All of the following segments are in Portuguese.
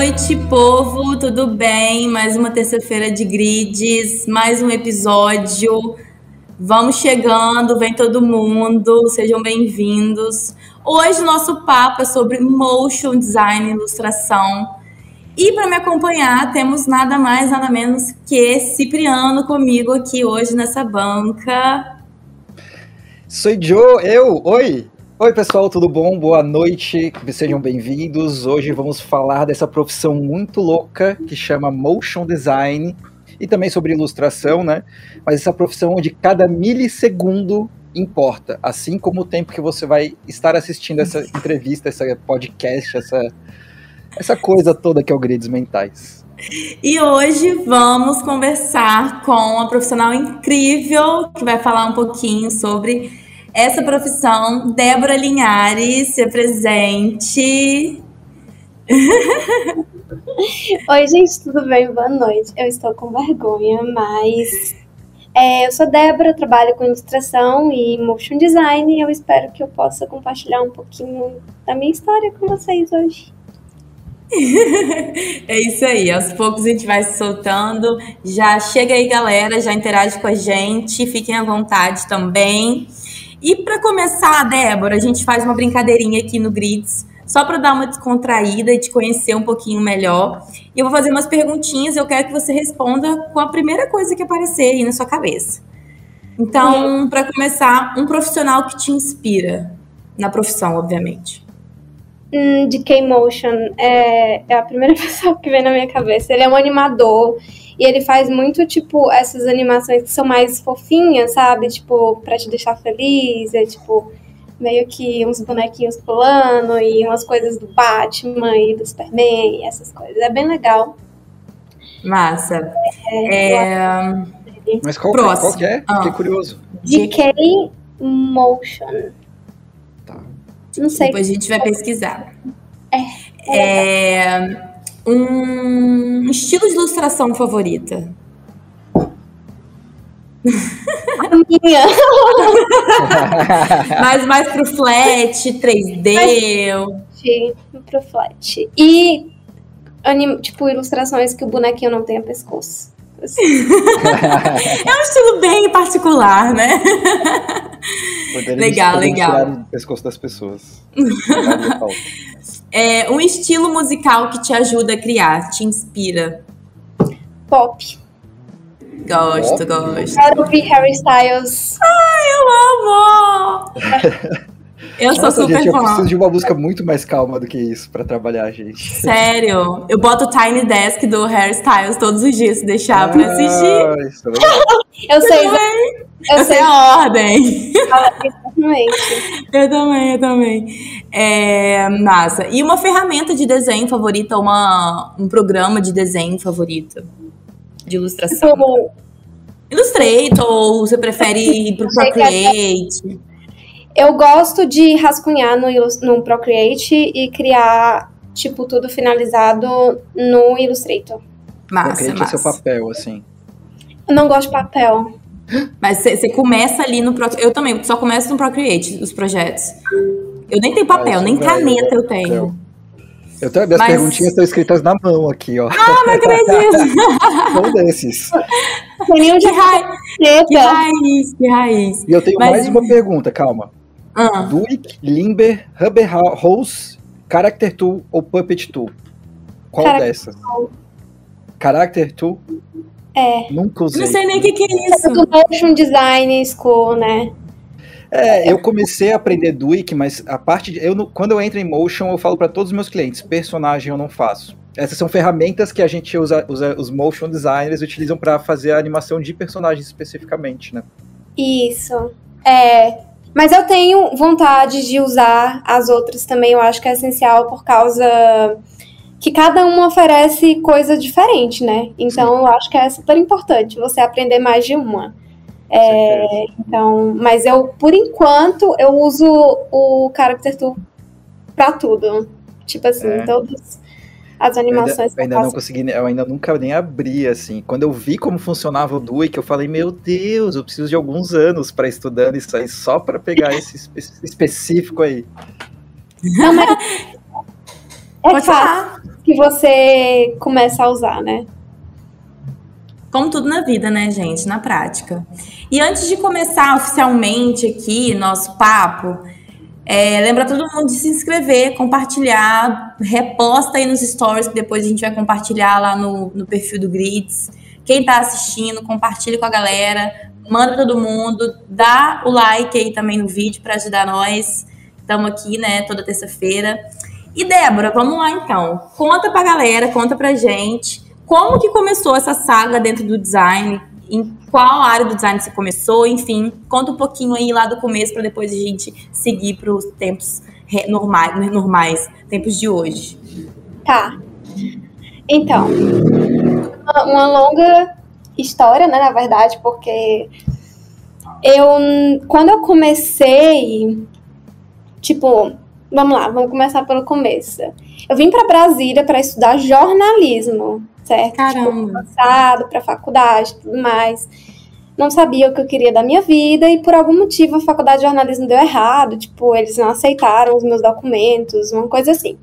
noite, povo, tudo bem? Mais uma terça-feira de grids, mais um episódio. Vamos chegando, vem todo mundo, sejam bem-vindos. Hoje o nosso papo é sobre motion design, ilustração. E para me acompanhar, temos nada mais, nada menos que Cipriano comigo aqui hoje nessa banca. Sou Joe, eu, oi! Oi, pessoal, tudo bom? Boa noite, sejam bem-vindos. Hoje vamos falar dessa profissão muito louca que chama motion design e também sobre ilustração, né? Mas essa profissão onde cada milissegundo importa, assim como o tempo que você vai estar assistindo essa entrevista, essa podcast, essa, essa coisa toda que é o Grids Mentais. E hoje vamos conversar com uma profissional incrível que vai falar um pouquinho sobre essa profissão. Débora Linhares, se apresente. Oi, gente, tudo bem? Boa noite. Eu estou com vergonha, mas é, eu sou Débora, trabalho com ilustração e motion design e eu espero que eu possa compartilhar um pouquinho da minha história com vocês hoje. é isso aí, aos poucos a gente vai se soltando. Já chega aí, galera, já interage com a gente, fiquem à vontade também. E para começar, Débora, a gente faz uma brincadeirinha aqui no Grids, só para dar uma descontraída e te conhecer um pouquinho melhor. E eu vou fazer umas perguntinhas, eu quero que você responda com a primeira coisa que aparecer aí na sua cabeça. Então, para começar, um profissional que te inspira na profissão, obviamente. Hum, de K-Motion é, é a primeira pessoa que vem na minha cabeça. Ele é um animador e ele faz muito, tipo, essas animações que são mais fofinhas, sabe? Tipo, pra te deixar feliz, é tipo, meio que uns bonequinhos pulando e umas coisas do Batman e do Superman e essas coisas. É bem legal. Massa. É, é... Mas qual, que, é? qual que é? Ah. Fiquei curioso. DK Motion. Tá. Não sei. Depois a gente vai pesquisar. É. é... um estilo de ilustração favorita? A minha. Mas mais pro flat, 3D. Sim, pro flat. E tipo, ilustrações que o bonequinho não tenha pescoço. Assim. é um estilo bem particular, né? legal, legal. Tirar o pescoço das pessoas. É um estilo musical que te ajuda a criar, te inspira. Pop. Gosto, Pop. gosto. Quero ouvir Harry Styles. Ai, eu amo! Eu sou Nossa, super gente, fã. Eu preciso de uma música muito mais calma do que isso para trabalhar, gente. Sério? Eu boto o Tiny Desk do Harry Styles todos os dias, se deixar ah, pra assistir. É eu sei. Eu, eu sei a ordem. Exatamente. eu também, eu também. É, massa. E uma ferramenta de desenho favorita, uma, um programa de desenho favorito? De ilustração? Como... Illustrator, ou você prefere ir pro Procreate? Eu gosto de rascunhar no, no Procreate e criar, tipo, tudo finalizado no Illustrator. Massa, Procreate massa. é seu papel, assim. Eu não gosto de papel. Mas você começa ali no Procreate. Eu também só começo no Procreate, os projetos. Eu nem tenho papel, ah, nem caneta eu tenho. Eu tenho, minhas Mas... perguntinhas estão escritas na mão aqui, ó. Ah, não acredito! São desses. Que, ra... que raiz, que raiz. E eu tenho Mas... mais uma pergunta, calma. Ah. Duik, Limber, Rubber Hose, Character Tool ou Puppet Tool? Qual dessas? Tool. Character Tool? É. Nunca usei. Não sei nem o que, que, é isso. É do Motion Design School, né? É, eu comecei a aprender Duik, mas a parte de, eu quando eu entro em Motion, eu falo para todos os meus clientes, personagem eu não faço. Essas são ferramentas que a gente usa, usa os motion designers utilizam para fazer a animação de personagens especificamente, né? Isso. É, mas eu tenho vontade de usar as outras também, eu acho que é essencial por causa que cada uma oferece coisa diferente, né? Então Sim. eu acho que é super importante você aprender mais de uma. É, então, mas eu, por enquanto, eu uso o Character Tool pra tudo. Tipo assim, é. todos as animações. Eu ainda, eu ainda não consegui, eu ainda nunca nem abri, assim. Quando eu vi como funcionava o Duik, eu falei, meu Deus, eu preciso de alguns anos para estudando isso aí, só para pegar esse espe específico aí. Não, mas... É Pode fácil. que você começa a usar, né? Como tudo na vida, né, gente? Na prática. E antes de começar oficialmente aqui nosso papo, é, lembra todo mundo de se inscrever, compartilhar, reposta aí nos stories, que depois a gente vai compartilhar lá no, no perfil do Grids. Quem está assistindo, compartilhe com a galera, manda todo mundo, dá o like aí também no vídeo para ajudar nós. Estamos aqui, né, toda terça-feira. E Débora, vamos lá então. Conta pra galera, conta pra gente como que começou essa saga dentro do design, em qual área do design você começou, enfim, conta um pouquinho aí lá do começo para depois a gente seguir para os tempos normais, normais, tempos de hoje. Tá. Então, uma longa história, né, na verdade, porque eu quando eu comecei, tipo, vamos lá, vamos começar pelo começo. Eu vim para Brasília para estudar jornalismo certo? Caramba. Tipo, passado para faculdade tudo mais. Não sabia o que eu queria da minha vida e por algum motivo a faculdade de jornalismo deu errado. Tipo, eles não aceitaram os meus documentos, uma coisa assim.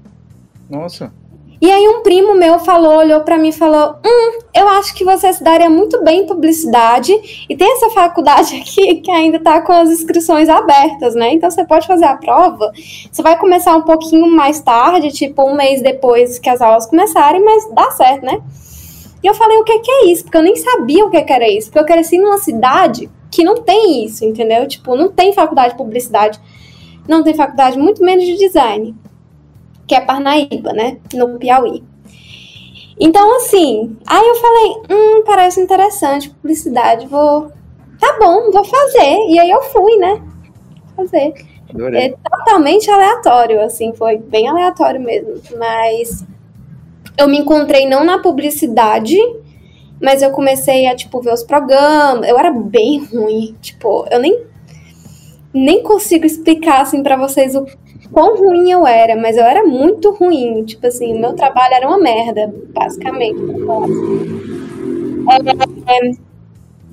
Nossa. E aí um primo meu falou, olhou para mim e falou: "Hum, eu acho que você se daria muito bem em publicidade e tem essa faculdade aqui que ainda tá com as inscrições abertas, né? Então você pode fazer a prova. Você vai começar um pouquinho mais tarde, tipo um mês depois que as aulas começarem, mas dá certo, né?" E eu falei: "O que que é isso?" Porque eu nem sabia o que que era isso, porque eu cresci numa cidade que não tem isso, entendeu? Tipo, não tem faculdade de publicidade, não tem faculdade muito menos de design que é Parnaíba, né? No Piauí. Então, assim, aí eu falei, hum, parece interessante, publicidade, vou. Tá bom, vou fazer. E aí eu fui, né? Fazer. Adorei. É totalmente aleatório, assim, foi bem aleatório mesmo. Mas eu me encontrei não na publicidade, mas eu comecei a, tipo, ver os programas. Eu era bem ruim, tipo, eu nem nem consigo explicar assim para vocês o quão ruim eu era, mas eu era muito ruim. Tipo assim, o meu trabalho era uma merda, basicamente. É, é,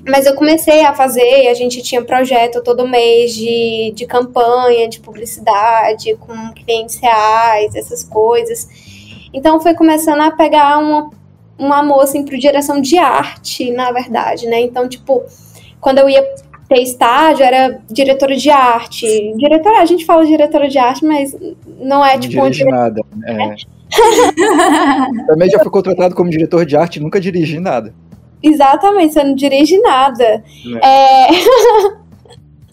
mas eu comecei a fazer, a gente tinha projeto todo mês de, de campanha, de publicidade, com clientes reais, essas coisas. Então foi começando a pegar uma, uma moça assim, para direção de arte, na verdade, né? Então, tipo, quando eu ia ter estágio, era diretora de arte. Diretora, a gente fala diretora de arte, mas não é não tipo. Dirige nada. É. Também já fui contratado como diretor de arte, nunca dirigi nada. Exatamente, você não dirige nada. É.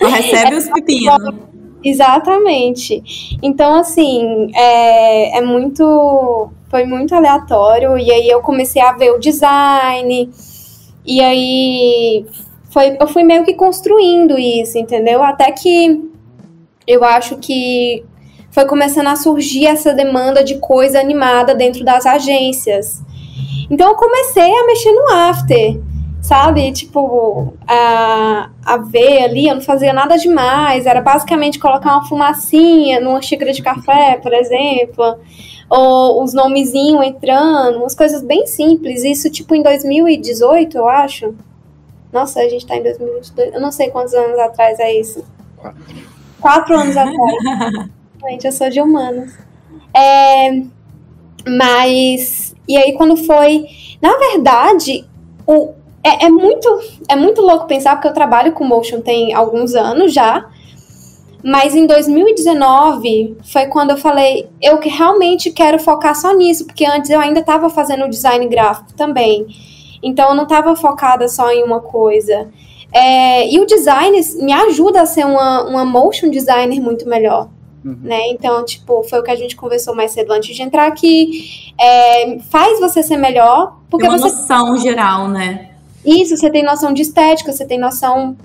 É... Recebe os pepinos. Exatamente. Então, assim, é, é muito. Foi muito aleatório. E aí eu comecei a ver o design. E aí foi, eu fui meio que construindo isso, entendeu? Até que eu acho que foi começando a surgir essa demanda de coisa animada dentro das agências. Então eu comecei a mexer no after, sabe? Tipo, a, a ver ali, eu não fazia nada demais, era basicamente colocar uma fumacinha numa xícara de café, por exemplo, ou os nomezinhos entrando, umas coisas bem simples. Isso, tipo, em 2018, eu acho. Nossa, a gente tá em 2022. Eu não sei quantos anos atrás é isso. Quatro. Quatro anos atrás. gente, eu sou de humanos. É, mas. E aí, quando foi. Na verdade, o, é, é, muito, é muito louco pensar, porque eu trabalho com motion tem alguns anos já. Mas em 2019 foi quando eu falei, eu que realmente quero focar só nisso, porque antes eu ainda estava fazendo design gráfico também. Então eu não estava focada só em uma coisa. É, e o design me ajuda a ser uma, uma motion designer muito melhor. Uhum. Né? Então, tipo, foi o que a gente conversou mais cedo antes de entrar aqui. É, faz você ser melhor. Porque tem uma você... noção geral, né? Isso, você tem noção de estética, você tem noção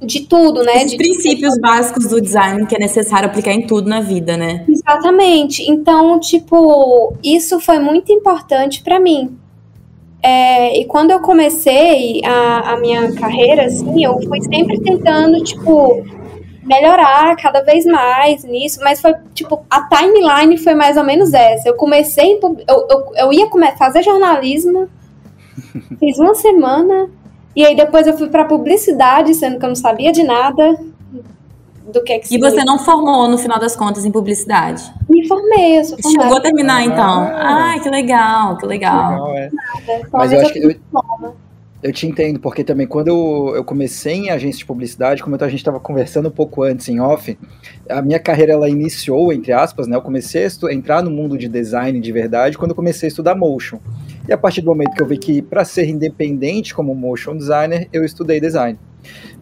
de tudo, né? Os de princípios básicos do design que é necessário aplicar em tudo na vida, né? Exatamente. Então, tipo, isso foi muito importante para mim. É, e quando eu comecei a, a minha carreira, assim, eu fui sempre tentando, tipo, melhorar cada vez mais nisso, mas foi, tipo, a timeline foi mais ou menos essa. Eu comecei, eu, eu, eu ia fazer jornalismo, fiz uma semana, e aí depois eu fui para publicidade, sendo que eu não sabia de nada do que, é que E você não formou, no final das contas, em publicidade? me formei, eu sou formada. Chegou a terminar, então. Ah, que legal, que legal. legal é. Mas eu acho que eu, eu te entendo, porque também quando eu, eu comecei em agência de publicidade, como a gente estava conversando um pouco antes em off, a minha carreira ela iniciou, entre aspas, né? Eu comecei a entrar no mundo de design de verdade quando eu comecei a estudar motion. E a partir do momento que eu vi que para ser independente como motion designer, eu estudei design.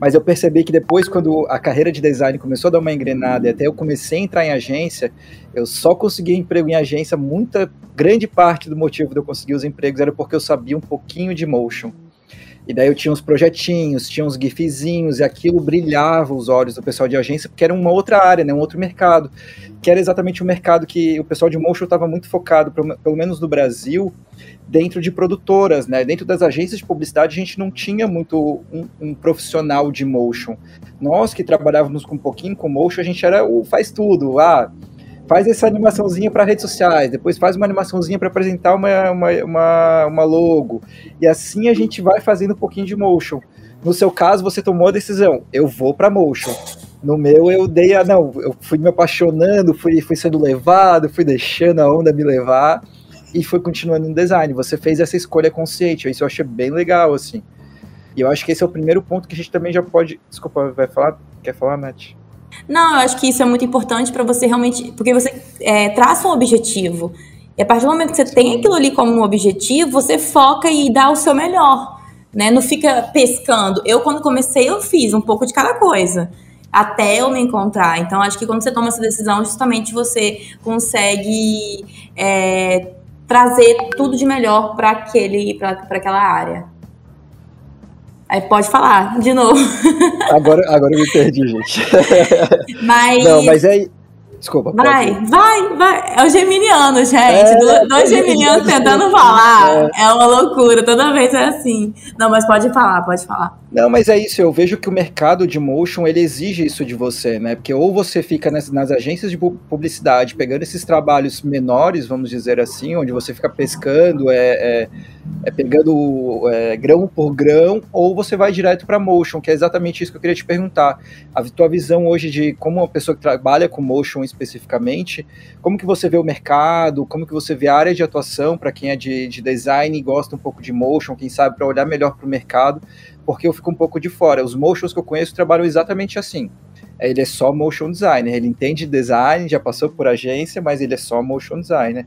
Mas eu percebi que depois, quando a carreira de design começou a dar uma engrenada e até eu comecei a entrar em agência, eu só consegui emprego em agência. Muita grande parte do motivo de eu conseguir os empregos era porque eu sabia um pouquinho de motion. E daí eu tinha uns projetinhos, tinha uns gifzinhos, e aquilo brilhava os olhos do pessoal de agência, porque era uma outra área, né, um outro mercado, que era exatamente o mercado que o pessoal de motion estava muito focado, pelo menos no Brasil, dentro de produtoras, né? Dentro das agências de publicidade, a gente não tinha muito um, um, profissional de motion. Nós que trabalhávamos com um pouquinho com motion, a gente era o faz tudo. Ah, faz essa animaçãozinha para redes sociais, depois faz uma animaçãozinha para apresentar uma, uma, uma, uma, logo. E assim a gente vai fazendo um pouquinho de motion. No seu caso, você tomou a decisão, eu vou para motion. No meu, eu dei a. Não, eu fui me apaixonando, fui, fui sendo levado, fui deixando a onda me levar e fui continuando no design. Você fez essa escolha consciente, isso eu achei bem legal, assim. E eu acho que esse é o primeiro ponto que a gente também já pode. Desculpa, vai falar? Quer falar, Nath? Não, eu acho que isso é muito importante para você realmente. Porque você é, traça um objetivo. E a partir do momento que você tem aquilo ali como um objetivo, você foca e dá o seu melhor. Né? Não fica pescando. Eu, quando comecei, eu fiz um pouco de cada coisa. Até eu me encontrar. Então, acho que quando você toma essa decisão, justamente você consegue é, trazer tudo de melhor para aquela área. Aí pode falar de novo. Agora, agora eu me perdi, gente. Mas. Não, mas é. Desculpa. Vai, pode. vai, vai. É o geminiano, gente. É, Dois geminianos tentando falar. É. é uma loucura. Toda vez é assim. Não, mas pode falar, pode falar. Não, mas é isso. Eu vejo que o mercado de motion ele exige isso de você, né? Porque ou você fica nas, nas agências de publicidade pegando esses trabalhos menores, vamos dizer assim, onde você fica pescando, é, é, é pegando é, grão por grão, ou você vai direto para motion, que é exatamente isso que eu queria te perguntar. A tua visão hoje de como uma pessoa que trabalha com motion especificamente, como que você vê o mercado, como que você vê a área de atuação para quem é de, de design e gosta um pouco de motion, quem sabe para olhar melhor para o mercado porque eu fico um pouco de fora. Os motions que eu conheço trabalham exatamente assim. Ele é só motion designer, ele entende design, já passou por agência, mas ele é só motion designer.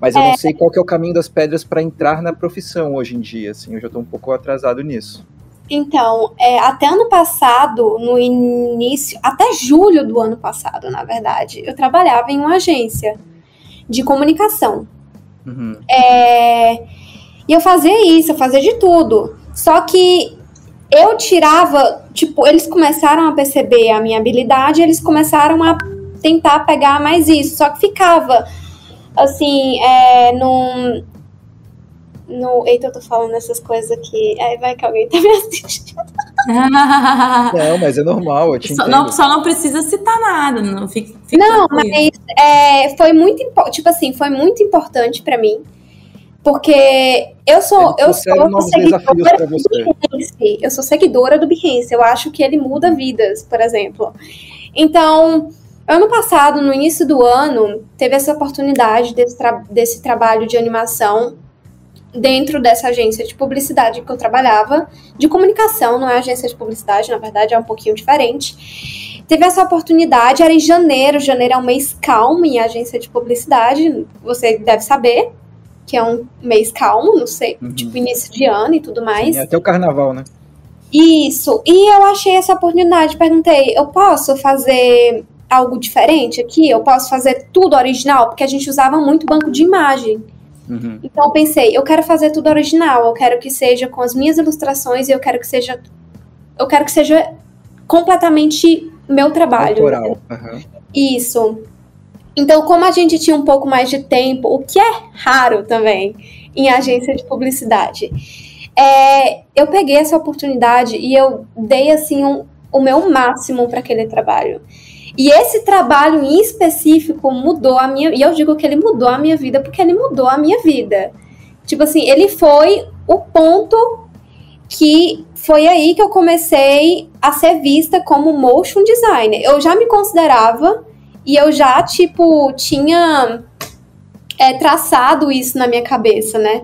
Mas eu é. não sei qual é o caminho das pedras para entrar na profissão hoje em dia, assim, eu já estou um pouco atrasado nisso. Então, é, até ano passado, no início, até julho do ano passado, na verdade, eu trabalhava em uma agência de comunicação. Uhum. É, e eu fazia isso, eu fazia de tudo. Só que eu tirava, tipo, eles começaram a perceber a minha habilidade, eles começaram a tentar pegar mais isso, só que ficava assim, é, num. No, eita, eu tô falando essas coisas aqui. Aí vai que alguém tá me assistindo. não, mas é normal, eu te só, não, só não precisa citar nada, não fica. fica não, mas é, foi muito tipo assim, foi muito importante para mim porque eu sou, eu sou seguidora do Behance. Eu sou seguidora do Behance. Eu acho que ele muda vidas, por exemplo. Então, ano passado, no início do ano, teve essa oportunidade desse, tra desse trabalho de animação dentro dessa agência de publicidade que eu trabalhava, de comunicação, não é agência de publicidade, na verdade é um pouquinho diferente. Teve essa oportunidade, era em janeiro, janeiro é um mês calmo em agência de publicidade, você deve saber, que é um mês calmo, não sei, uhum. tipo início de ano e tudo mais. Sim, até o carnaval, né? Isso. E eu achei essa oportunidade, perguntei, eu posso fazer algo diferente aqui? Eu posso fazer tudo original? Porque a gente usava muito banco de imagem. Uhum. Então eu pensei, eu quero fazer tudo original, eu quero que seja com as minhas ilustrações e eu quero que seja eu quero que seja completamente meu trabalho. Autoral. Uhum. Isso. Então, como a gente tinha um pouco mais de tempo, o que é raro também em agência de publicidade, é, eu peguei essa oportunidade e eu dei assim um, o meu máximo para aquele trabalho. E esse trabalho em específico mudou a minha. E eu digo que ele mudou a minha vida porque ele mudou a minha vida. Tipo assim, ele foi o ponto que foi aí que eu comecei a ser vista como motion designer. Eu já me considerava E eu já, tipo, tinha é, traçado isso na minha cabeça, né?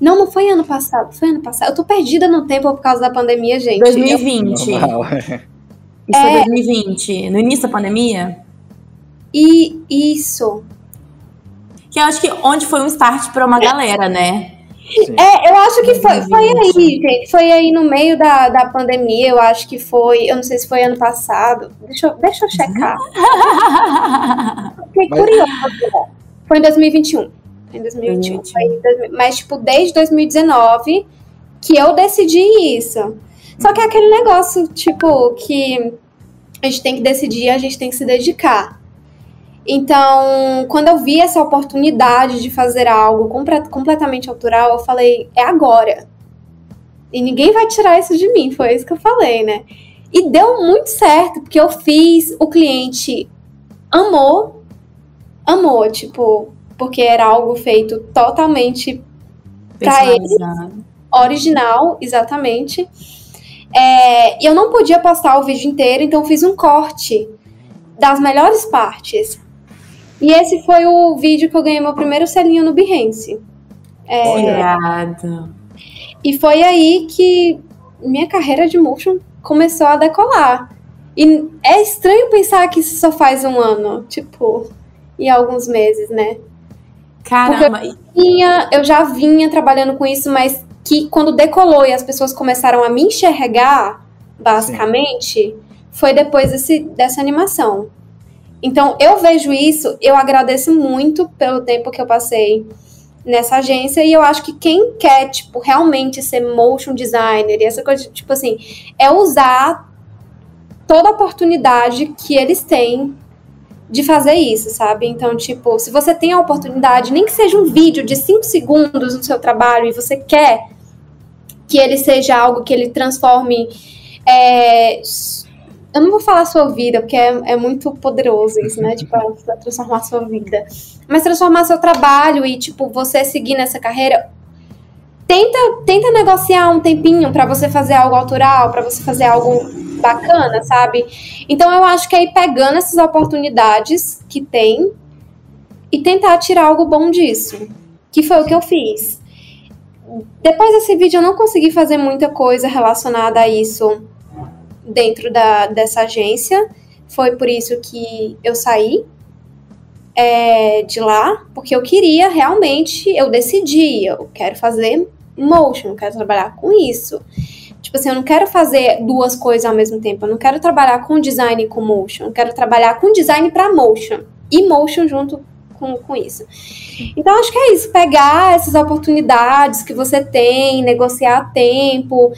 Não, não foi ano passado, foi ano passado. Eu tô perdida no tempo por causa da pandemia, gente. 2020. Eu... Isso é... foi 2020, no início da pandemia? E isso. Que eu acho que onde foi um start para uma galera, né? Sim. É, eu acho que foi, foi aí, gente. Foi aí no meio da, da pandemia, eu acho que foi. Eu não sei se foi ano passado. Deixa eu, deixa eu checar. Fiquei Mas... curiosa. Foi em 2021. Foi em 2021. 2021. Foi, mas, tipo, desde 2019 que eu decidi isso. Só que é aquele negócio, tipo, que a gente tem que decidir, a gente tem que se dedicar. Então, quando eu vi essa oportunidade de fazer algo completamente autoral, eu falei, é agora. E ninguém vai tirar isso de mim, foi isso que eu falei, né? E deu muito certo, porque eu fiz, o cliente amou, amou, tipo, porque era algo feito totalmente para ele, original, exatamente. É, eu não podia postar o vídeo inteiro, então fiz um corte das melhores partes. E esse foi o vídeo que eu ganhei meu primeiro selinho no Behance. É, E foi aí que minha carreira de motion começou a decolar. E é estranho pensar que isso só faz um ano, tipo, e alguns meses, né? Caramba! Eu, tinha, eu já vinha trabalhando com isso, mas que quando decolou e as pessoas começaram a me enxergar, basicamente, Sim. foi depois desse, dessa animação. Então, eu vejo isso, eu agradeço muito pelo tempo que eu passei nessa agência e eu acho que quem quer, tipo, realmente ser motion designer e essa coisa, tipo assim, é usar toda a oportunidade que eles têm de fazer isso, sabe? Então, tipo, se você tem a oportunidade, nem que seja um vídeo de 5 segundos no seu trabalho e você quer que ele seja algo que ele transforme é, eu não vou falar sua vida, porque é, é muito poderoso isso, né? tipo, transformar sua vida. Mas transformar seu trabalho e, tipo, você seguir nessa carreira. Tenta, tenta negociar um tempinho para você fazer algo autoral, para você fazer algo bacana, sabe? Então eu acho que é ir pegando essas oportunidades que tem e tentar tirar algo bom disso. Que foi o que eu fiz. Depois desse vídeo eu não consegui fazer muita coisa relacionada a isso dentro da, dessa agência. Foi por isso que eu saí é, de lá, porque eu queria realmente, eu decidi, eu quero fazer motion, eu quero trabalhar com isso. Tipo assim, eu não quero fazer duas coisas ao mesmo tempo. Eu não quero trabalhar com design e com motion. Eu quero trabalhar com design para motion. E motion junto com, com isso. Então, acho que é isso. Pegar essas oportunidades que você tem, negociar tempo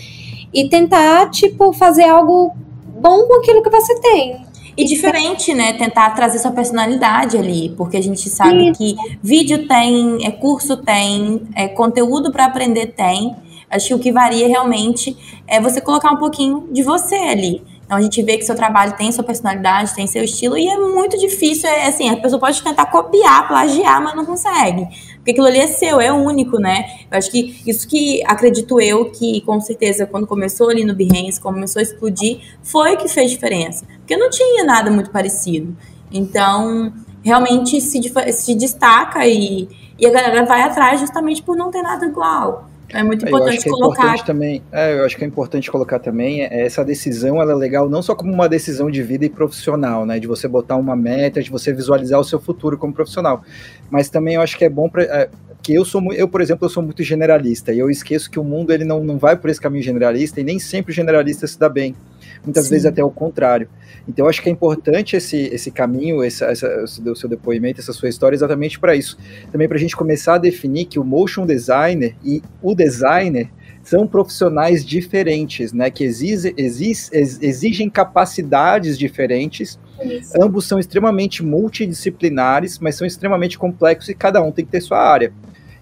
e tentar, tipo, fazer algo bom com aquilo que você tem. E diferente, né? Tentar trazer sua personalidade ali, porque a gente sabe Isso. que vídeo tem, é curso tem, é conteúdo para aprender tem. Acho que o que varia realmente é você colocar um pouquinho de você ali. Então a gente vê que seu trabalho tem sua personalidade, tem seu estilo, e é muito difícil, é assim, a pessoa pode tentar copiar, plagiar, mas não consegue. Porque aquilo ali é seu, é único, né? Eu acho que isso que acredito eu que, com certeza, quando começou ali no Behance, começou a explodir, foi que fez diferença. Porque não tinha nada muito parecido. Então, realmente se, se destaca e, e a galera vai atrás justamente por não ter nada igual. É muito importante é colocar. É importante também, é, eu acho que é importante colocar também é, essa decisão, ela é legal não só como uma decisão de vida e profissional, né, de você botar uma meta, de você visualizar o seu futuro como profissional, mas também eu acho que é bom para é, que eu sou eu por exemplo eu sou muito generalista e eu esqueço que o mundo ele não, não vai por esse caminho generalista e nem sempre o generalista se dá bem muitas Sim. vezes até o contrário. Então, eu acho que é importante esse, esse caminho, essa, essa, o seu depoimento, essa sua história, exatamente para isso. Também para a gente começar a definir que o motion designer e o designer são profissionais diferentes, né? Que exige, exige, exigem capacidades diferentes. Isso. Ambos são extremamente multidisciplinares, mas são extremamente complexos e cada um tem que ter sua área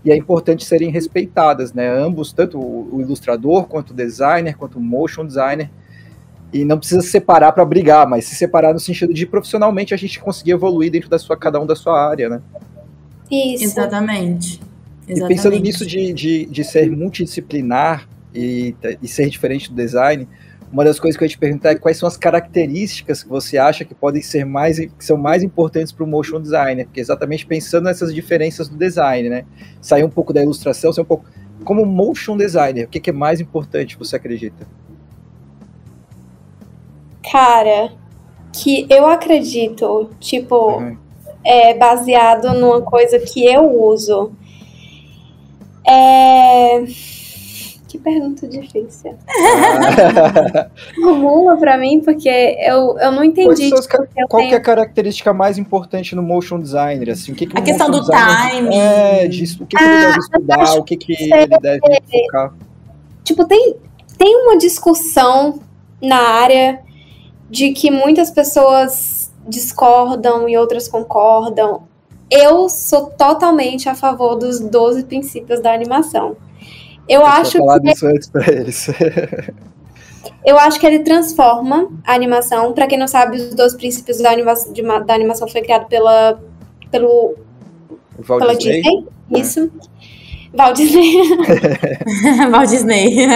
e é importante serem respeitadas, né? Ambos, tanto o ilustrador quanto o designer, quanto o motion designer, e não precisa se separar para brigar, mas se separar no sentido de profissionalmente a gente conseguir evoluir dentro da sua, cada um da sua área, né? Isso. Exatamente. Exatamente. E pensando nisso de, de, de ser multidisciplinar e, e ser diferente do design, uma das coisas que eu ia te perguntar é quais são as características que você acha que podem ser mais, que são mais importantes para o motion designer, porque exatamente pensando nessas diferenças do design, né? Sair um pouco da ilustração, ser um pouco como motion designer, o que, que é mais importante, você acredita? Cara, que eu acredito, tipo, uhum. é baseado numa coisa que eu uso. É que pergunta difícil. Formula pra mim, porque eu, eu não entendi. Tipo, qual tenho... é a característica mais importante no motion designer? Assim, o que, que a questão do time. É, disso, o que, que ele deve ah, estudar, o que, que ele deve focar. Tipo, tem, tem uma discussão na área de que muitas pessoas discordam e outras concordam. Eu sou totalmente a favor dos 12 princípios da animação. Eu acho falar que disso antes para eles. eu acho que ele transforma a animação. Para quem não sabe, os dois princípios da, anima de, da animação foi criado pela pelo pela Disney. Disney. É. Isso. Walt Disney. Walt Disney.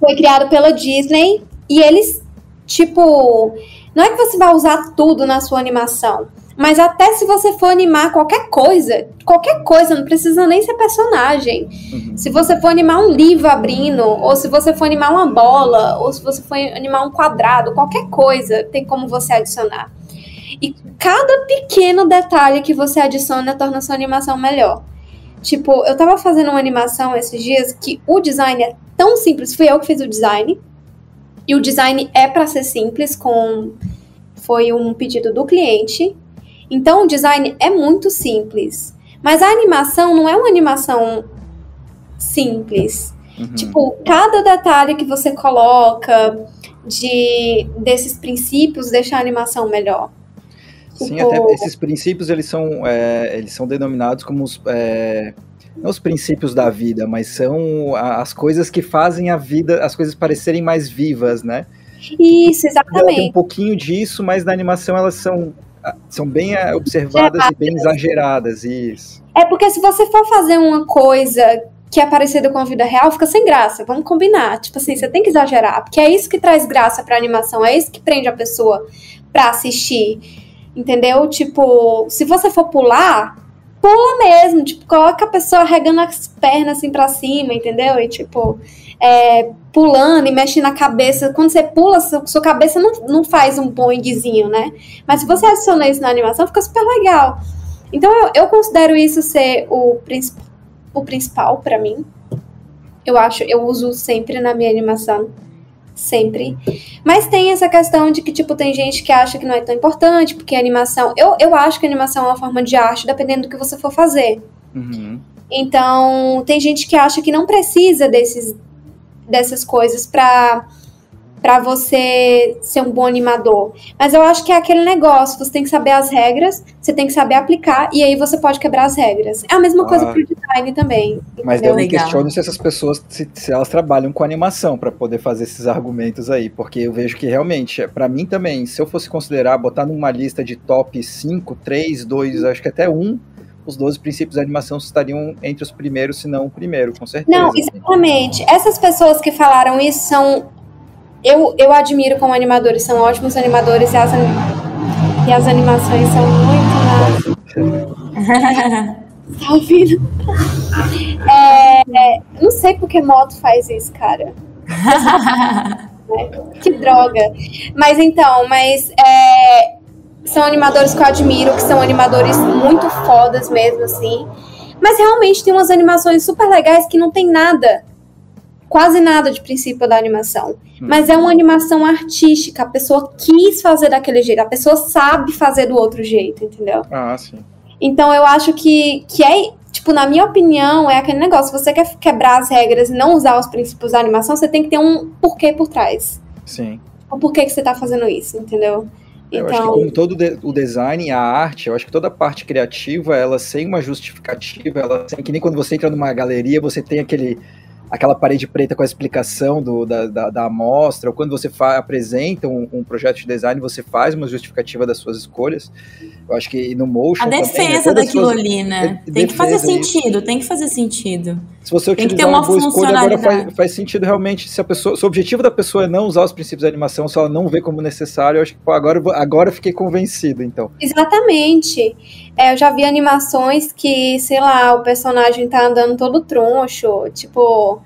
foi criado pela Disney e eles tipo, não é que você vai usar tudo na sua animação, mas até se você for animar qualquer coisa, qualquer coisa, não precisa nem ser personagem. Uhum. Se você for animar um livro abrindo, ou se você for animar uma bola, ou se você for animar um quadrado, qualquer coisa, tem como você adicionar. E cada pequeno detalhe que você adiciona torna a sua animação melhor. Tipo, eu tava fazendo uma animação esses dias que o design é tão simples, fui eu que fiz o design. E o design é para ser simples, com foi um pedido do cliente. Então o design é muito simples. Mas a animação não é uma animação simples. Uhum. Tipo, cada detalhe que você coloca de desses princípios deixa a animação melhor. Sim, tipo... até esses princípios eles são, é, eles são denominados como os, é, não os princípios da vida, mas são as coisas que fazem a vida, as coisas parecerem mais vivas, né? Isso, exatamente. Tem um pouquinho disso, mas na animação elas são são bem eh, observadas e bem exageradas, isso. É porque se você for fazer uma coisa que é parecida com a vida real, fica sem graça. Vamos combinar. Tipo assim, você tem que exagerar, porque é isso que traz graça pra animação, é isso que prende a pessoa pra assistir. Entendeu? Tipo, se você for pular, pula mesmo. Tipo, coloca a pessoa regando as pernas assim pra cima, entendeu? E tipo, é, pulando e mexendo na cabeça. Quando você pula, sua cabeça não, não faz um boingzinho, né? Mas se você adiciona isso na animação, fica super legal. Então eu, eu considero isso ser o, princip o principal para mim. Eu acho, eu uso sempre na minha animação. Sempre. Mas tem essa questão de que, tipo, tem gente que acha que não é tão importante, porque a animação. Eu, eu acho que a animação é uma forma de arte, dependendo do que você for fazer. Uhum. Então, tem gente que acha que não precisa desses, dessas coisas para para você ser um bom animador. Mas eu acho que é aquele negócio, você tem que saber as regras, você tem que saber aplicar, e aí você pode quebrar as regras. É a mesma coisa ah, pro design também. Mas eu me questiono se essas pessoas, se, se elas trabalham com animação para poder fazer esses argumentos aí, porque eu vejo que realmente, para mim também, se eu fosse considerar, botar numa lista de top 5, 3, 2, acho que até 1, os 12 princípios da animação estariam entre os primeiros, se não o primeiro, com certeza. Não, exatamente. Essas pessoas que falaram isso são. Eu, eu admiro como animadores, são ótimos animadores e as, e as animações são muito. tá ouvindo? É, não sei porque moto faz isso, cara. que droga. Mas então, mas é, são animadores que eu admiro, que são animadores muito fodas mesmo, assim. Mas realmente tem umas animações super legais que não tem nada, quase nada de princípio da animação. Hum. Mas é uma animação artística, a pessoa quis fazer daquele jeito, a pessoa sabe fazer do outro jeito, entendeu? Ah, sim. Então eu acho que, que é, tipo, na minha opinião, é aquele negócio, se você quer quebrar as regras e não usar os princípios da animação, você tem que ter um porquê por trás. Sim. O porquê que você tá fazendo isso, entendeu? Eu então... acho que como todo o design, a arte, eu acho que toda a parte criativa, ela sem uma justificativa, ela sem que nem quando você entra numa galeria, você tem aquele aquela parede preta com a explicação do, da, da, da amostra, ou quando você apresenta um, um, projeto de design, você faz uma justificativa das suas escolhas. Eu acho que no motion. A defesa também, né, daquilo suas... ali, né? tem que fazer sentido, tem que fazer sentido. se você utilizar uma, uma boa escolha, agora faz, faz, sentido realmente. Se a pessoa, se o objetivo da pessoa é não usar os princípios da animação, se ela não vê como necessário, eu acho que pô, agora, agora fiquei convencido, então. Exatamente. É, eu já vi animações que, sei lá, o personagem tá andando todo troncho, tipo.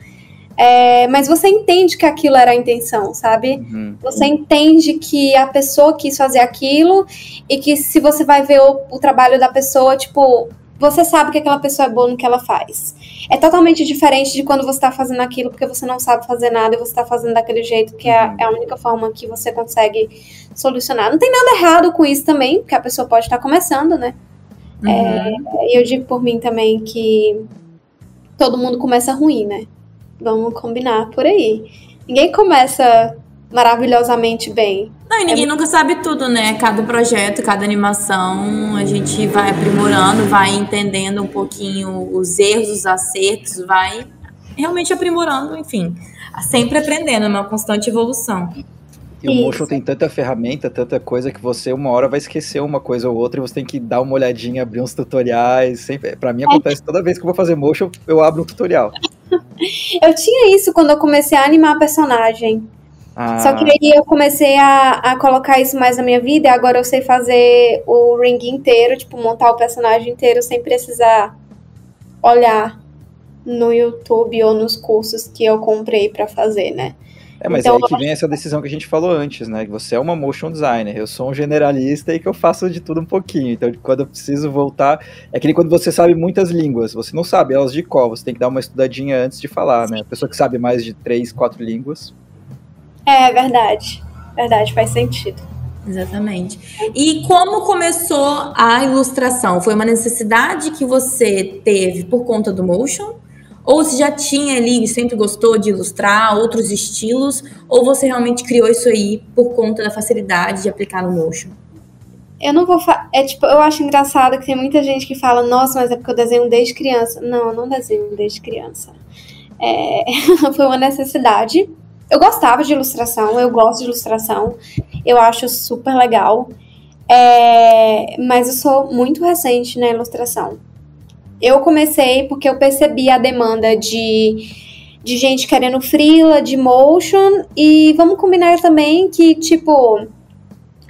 É, mas você entende que aquilo era a intenção, sabe? Uhum. Você entende que a pessoa quis fazer aquilo e que se você vai ver o, o trabalho da pessoa, tipo, você sabe que aquela pessoa é boa no que ela faz. É totalmente diferente de quando você está fazendo aquilo porque você não sabe fazer nada e você está fazendo daquele jeito que é, é, a única forma que você consegue solucionar. Não tem nada errado com isso também, porque a pessoa pode estar tá começando, né? Uhum. É, eu digo por mim também que todo mundo começa ruim, né? Vamos combinar por aí. Ninguém começa maravilhosamente bem. Não, e ninguém é... nunca sabe tudo, né? Cada projeto, cada animação, a gente vai aprimorando, vai entendendo um pouquinho os erros, os acertos, vai realmente aprimorando, enfim. Sempre aprendendo, é uma constante evolução. E o Motion tem tanta ferramenta, tanta coisa que você uma hora vai esquecer uma coisa ou outra e você tem que dar uma olhadinha, abrir uns tutoriais. Sempre, pra mim acontece toda vez que eu vou fazer Motion, eu abro um tutorial. eu tinha isso quando eu comecei a animar personagem. Ah. Só que aí eu comecei a, a colocar isso mais na minha vida e agora eu sei fazer o ring inteiro, tipo, montar o personagem inteiro sem precisar olhar no YouTube ou nos cursos que eu comprei para fazer, né? É, mas então, aí que vem essa decisão que a gente falou antes, né? Que você é uma motion designer, eu sou um generalista e que eu faço de tudo um pouquinho. Então, quando eu preciso voltar, é que nem quando você sabe muitas línguas, você não sabe elas de qual, você tem que dar uma estudadinha antes de falar, né? A pessoa que sabe mais de três, quatro línguas, é verdade. Verdade, faz sentido. Exatamente. E como começou a ilustração? Foi uma necessidade que você teve por conta do motion? Ou você já tinha ali, sempre gostou de ilustrar outros estilos? Ou você realmente criou isso aí por conta da facilidade de aplicar no motion? Eu não vou É tipo, eu acho engraçado que tem muita gente que fala, nossa, mas é porque eu desenho desde criança. Não, eu não desenho desde criança. É... Foi uma necessidade eu gostava de ilustração, eu gosto de ilustração, eu acho super legal. É, mas eu sou muito recente na ilustração. Eu comecei porque eu percebi a demanda de, de gente querendo freela, de motion, e vamos combinar também que, tipo,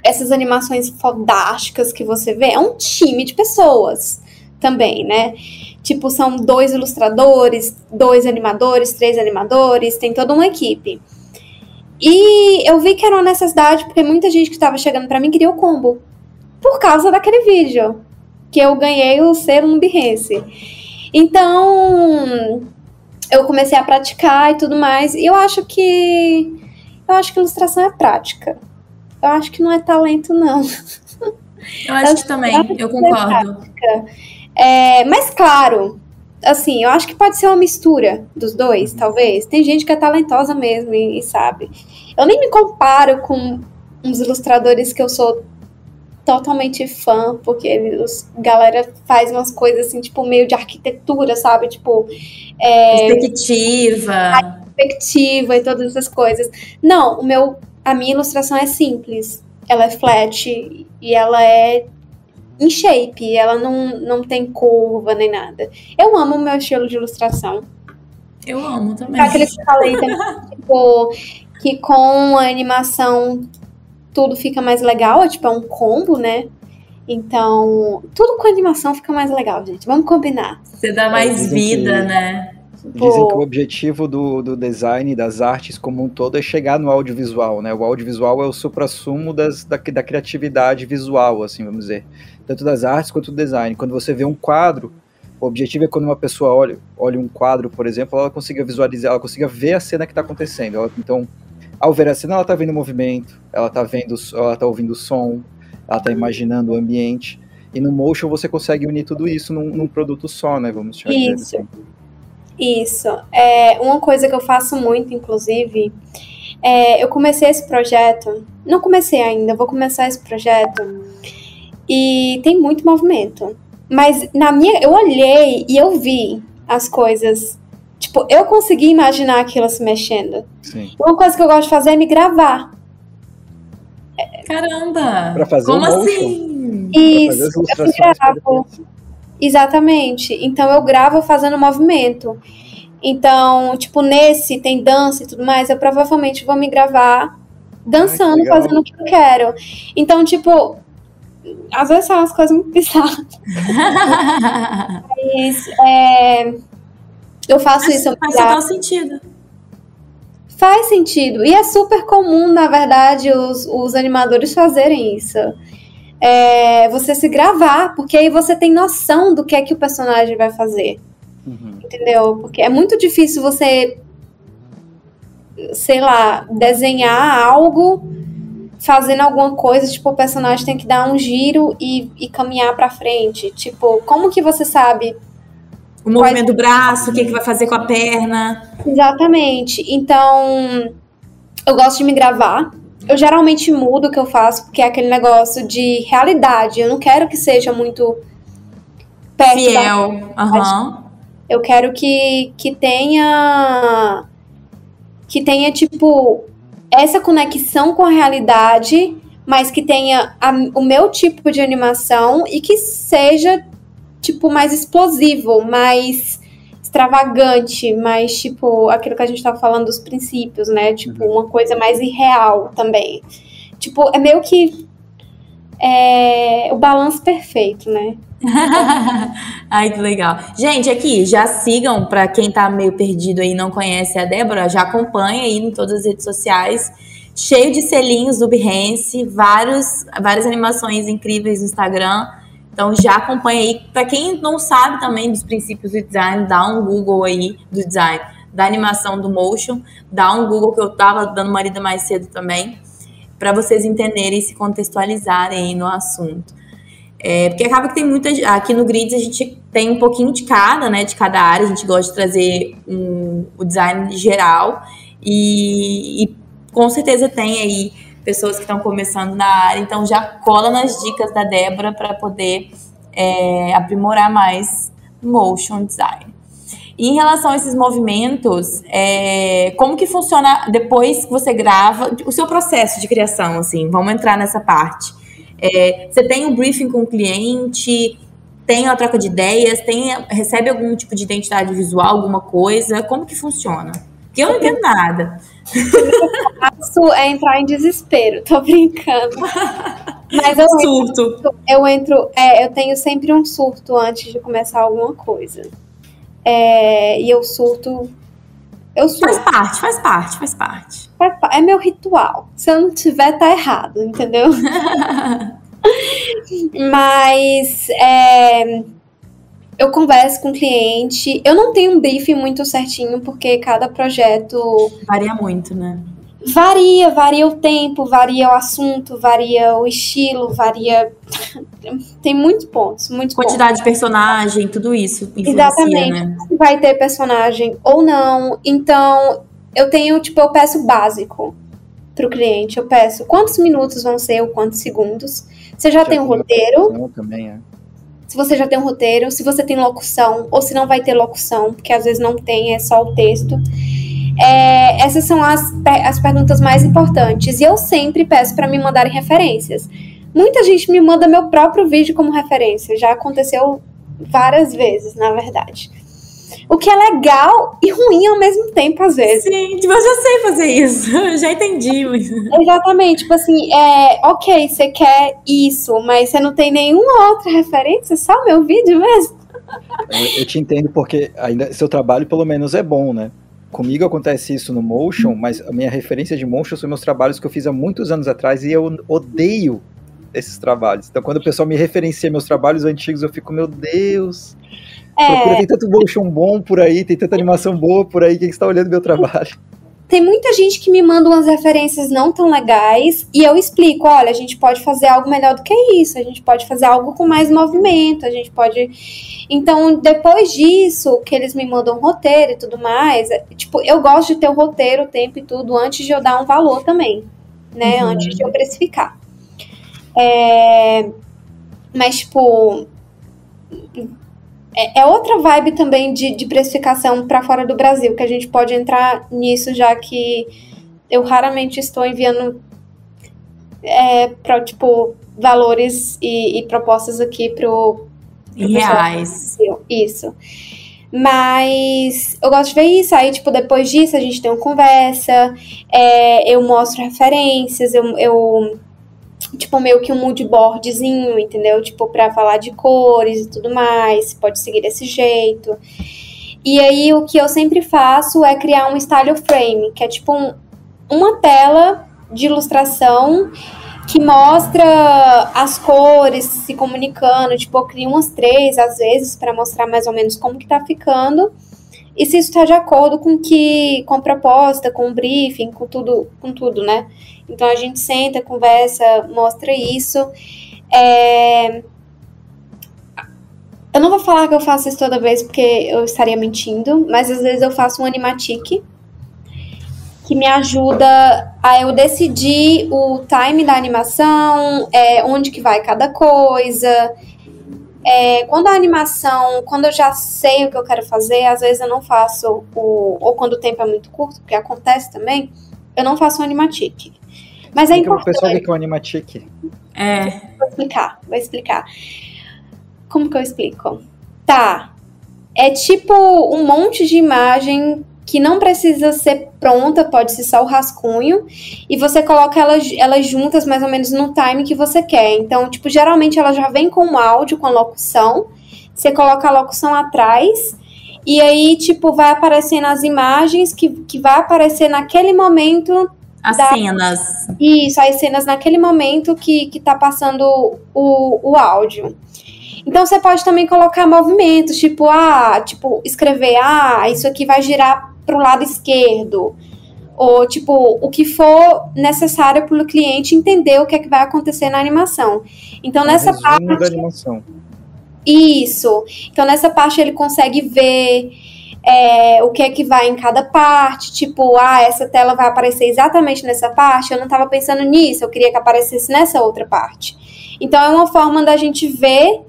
essas animações fodásticas que você vê é um time de pessoas também, né? Tipo, são dois ilustradores, dois animadores, três animadores, tem toda uma equipe. E eu vi que era uma necessidade, porque muita gente que estava chegando para mim queria o combo. Por causa daquele vídeo. Que eu ganhei o selo no Behance. Então, eu comecei a praticar e tudo mais. E eu acho que. Eu acho que ilustração é prática. Eu acho que não é talento, não. Eu acho que também, eu concordo. É, mas claro, assim, eu acho que pode ser uma mistura dos dois, talvez. Tem gente que é talentosa mesmo e, e sabe. Eu nem me comparo com uns ilustradores que eu sou totalmente fã, porque eles, galera faz umas coisas assim, tipo, meio de arquitetura, sabe? Tipo. É, perspectiva. Perspectiva e todas essas coisas. Não, o meu. A minha ilustração é simples. Ela é flat e ela é em shape, ela não, não tem curva nem nada. Eu amo o meu estilo de ilustração. Eu amo também. Aquele que eu falei também, tipo, que com a animação tudo fica mais legal, é tipo, é um combo, né? Então, tudo com animação fica mais legal, gente. Vamos combinar. Você dá mais vida, que, né? Dizem que o objetivo do, do design, das artes como um todo, é chegar no audiovisual, né? O audiovisual é o supra-sumo das, da, da criatividade visual, assim, vamos dizer tanto das artes quanto do design. Quando você vê um quadro, o objetivo é quando uma pessoa olha, olha um quadro, por exemplo, ela consiga visualizar, ela consiga ver a cena que está acontecendo. Ela, então, ao ver a cena, ela está vendo o movimento, ela está vendo, ela está ouvindo o som, ela está imaginando o ambiente. E no motion você consegue unir tudo isso num, num produto só, né? Vamos chamar isso. assim. Isso. É, uma coisa que eu faço muito, inclusive, é, eu comecei esse projeto. Não comecei ainda, vou começar esse projeto e tem muito movimento. Mas na minha, eu olhei e eu vi as coisas. Tipo, eu consegui imaginar aquilo se mexendo. Sim. Uma coisa que eu gosto de fazer é me gravar. Caramba! Pra fazer Como assim? Isso, eu gravo. Exatamente. Então eu gravo fazendo movimento. Então, tipo, nesse tem dança e tudo mais, eu provavelmente vou me gravar dançando, legal. fazendo o que eu quero. Então, tipo, às vezes são umas coisas muito bizarras. Mas é, eu faço isso. eu me Faz total sentido. Faz sentido. E é super comum, na verdade, os, os animadores fazerem isso. É, você se gravar, porque aí você tem noção do que é que o personagem vai fazer. Uhum. Entendeu? Porque é muito difícil você, sei lá, desenhar algo fazendo alguma coisa, tipo, o personagem tem que dar um giro e, e caminhar pra frente. Tipo, como que você sabe O movimento do braço, o que, que vai fazer com a perna. Exatamente. Então, eu gosto de me gravar. Eu geralmente mudo o que eu faço, porque é aquele negócio de realidade. Eu não quero que seja muito perto da Fiel. Aham. Eu quero que, que tenha. Que tenha, tipo, essa conexão com a realidade, mas que tenha a- o meu tipo de animação e que seja, tipo, mais explosivo, mais extravagante, mais, tipo, aquilo que a gente tava falando dos princípios, né? Tipo, uma coisa mais irreal também. Tipo, é meio que. É, o balanço perfeito, né? Ai, que legal. Gente, aqui, já sigam, para quem tá meio perdido aí e não conhece a Débora, já acompanha aí em todas as redes sociais. Cheio de selinhos do Behance, vários, várias animações incríveis no Instagram. Então já acompanha aí. Para quem não sabe também dos princípios do design, dá um Google aí do design, da animação do motion, dá um Google que eu tava dando uma lida mais cedo também, para vocês entenderem e se contextualizarem aí no assunto. É, porque acaba que tem muita. Aqui no Grids a gente tem um pouquinho de cada, né? De cada área. A gente gosta de trazer um, o design geral. E, e com certeza tem aí pessoas que estão começando na área. Então já cola nas dicas da Débora para poder é, aprimorar mais motion design. E em relação a esses movimentos, é, como que funciona depois que você grava o seu processo de criação? Assim, vamos entrar nessa parte. É, você tem um briefing com o cliente, tem a troca de ideias, tem, recebe algum tipo de identidade visual, alguma coisa? Como que funciona? Porque eu não entendo nada. É entrar em desespero, tô brincando. Mas eu entro, Surto. eu entro, é, eu tenho sempre um surto antes de começar alguma coisa. É, e eu surto. Eu Faz surto. parte, faz parte, faz parte. É meu ritual. Se eu não tiver, tá errado, entendeu? Mas é, eu converso com o cliente. Eu não tenho um briefing muito certinho, porque cada projeto Varia muito, né? Varia, varia o tempo, varia o assunto, varia o estilo, varia. Tem muitos pontos, muitos Quantidade de personagem, tudo isso influencia, Exatamente. né? pontos. Vai ter personagem ou não. Então, eu tenho, tipo, eu peço básico pro cliente. Eu peço quantos minutos vão ser ou quantos segundos. Você já, tem um roteiro? Também, é. Se você já tem um roteiro, se você tem locução, ou se não vai ter locução, porque às vezes não tem, é só o texto. É, essas são as, as perguntas mais importantes. E eu sempre peço para me mandarem referências. Muita gente me manda meu próprio vídeo como referência. Já aconteceu várias vezes, na verdade. O que é legal e ruim ao mesmo tempo, às vezes. Sim, tipo, eu já sei fazer isso. Eu já entendi. mas- Exatamente, tipo assim, é, ok, você quer isso, mas você não tem nenhuma outra referência, só o meu vídeo mesmo? Eu, eu te entendo porque ainda seu trabalho pelo menos é bom, né? Comigo acontece isso no Motion, mas a minha referência de Motion são meus trabalhos que eu fiz há muitos anos atrás e eu odeio esses trabalhos. Então quando o pessoal me referencia meus trabalhos antigos, eu fico, meu Deus, procura, É, tem tanto motion bom por aí, tem tanta animação boa por aí, quem que está olhando meu trabalho? tem muita gente que me manda umas referências não tão legais e eu explico, olha, a gente pode fazer algo melhor do que isso, a gente pode fazer algo com mais movimento, a gente pode. Então, depois disso, que eles me mandam um roteiro e tudo mais, é, tipo, eu gosto de ter o roteiro, o tempo e tudo, antes de eu dar um valor também, né? Uhum. Antes de eu precificar. É, Mas, tipo. É é outra vibe também de, de precificação para fora do Brasil, que a gente pode entrar nisso, já que eu raramente estou enviando é, pra, tipo, valores e, e propostas aqui pro, Em reais. Isso. Mas eu gosto de ver isso. Aí, tipo, depois disso a gente tem uma conversa, é, eu mostro referências, eu, eu tipo, meio que um mood boardzinho, entendeu? Tipo, pra falar de cores e tudo mais, pode seguir desse jeito. E aí, o que eu sempre faço é criar um style frame, que é tipo um, uma tela de ilustração que mostra as cores se comunicando. Tipo, eu crio umas três, às vezes, para mostrar mais ou menos como que tá ficando. E se isso está de acordo com que com a proposta, com o briefing, com tudo, com tudo, né? Então a gente senta, conversa, mostra isso. É... Eu não vou falar que eu faço isso toda vez porque eu estaria mentindo, mas às vezes eu faço um animatic que me ajuda a eu decidir o time da animação, é, onde que vai cada coisa. É, quando a animação, quando eu já sei o que eu quero fazer, às vezes eu não faço o. Ou quando o tempo é muito curto, porque acontece também, eu não faço um animatic. Mas é importante. O pessoal que é o animatic. É. Vou explicar, vou explicar. Como que eu explico? Tá. É tipo um monte de imagem que não precisa ser pronta, pode ser só o rascunho, e você coloca elas, elas juntas mais ou menos no time que você quer. Então, tipo, geralmente ela já vem com o áudio, com a locução, você coloca a locução atrás, e aí, tipo, vai aparecendo as imagens que, que vai aparecer naquele momento. As da... cenas. Isso, as cenas naquele momento que, que tá passando o, o áudio. Então você pode também colocar movimentos, tipo, ah, tipo, escrever, ah, isso aqui vai girar para o lado esquerdo, ou tipo, o que for necessário para o cliente entender o que é que vai acontecer na animação. Então, nessa parte. Da animação. Isso. Então, nessa parte ele consegue ver é, o que é que vai em cada parte, tipo, ah, essa tela vai aparecer exatamente nessa parte, eu não estava pensando nisso, eu queria que aparecesse nessa outra parte. Então, é uma forma da gente ver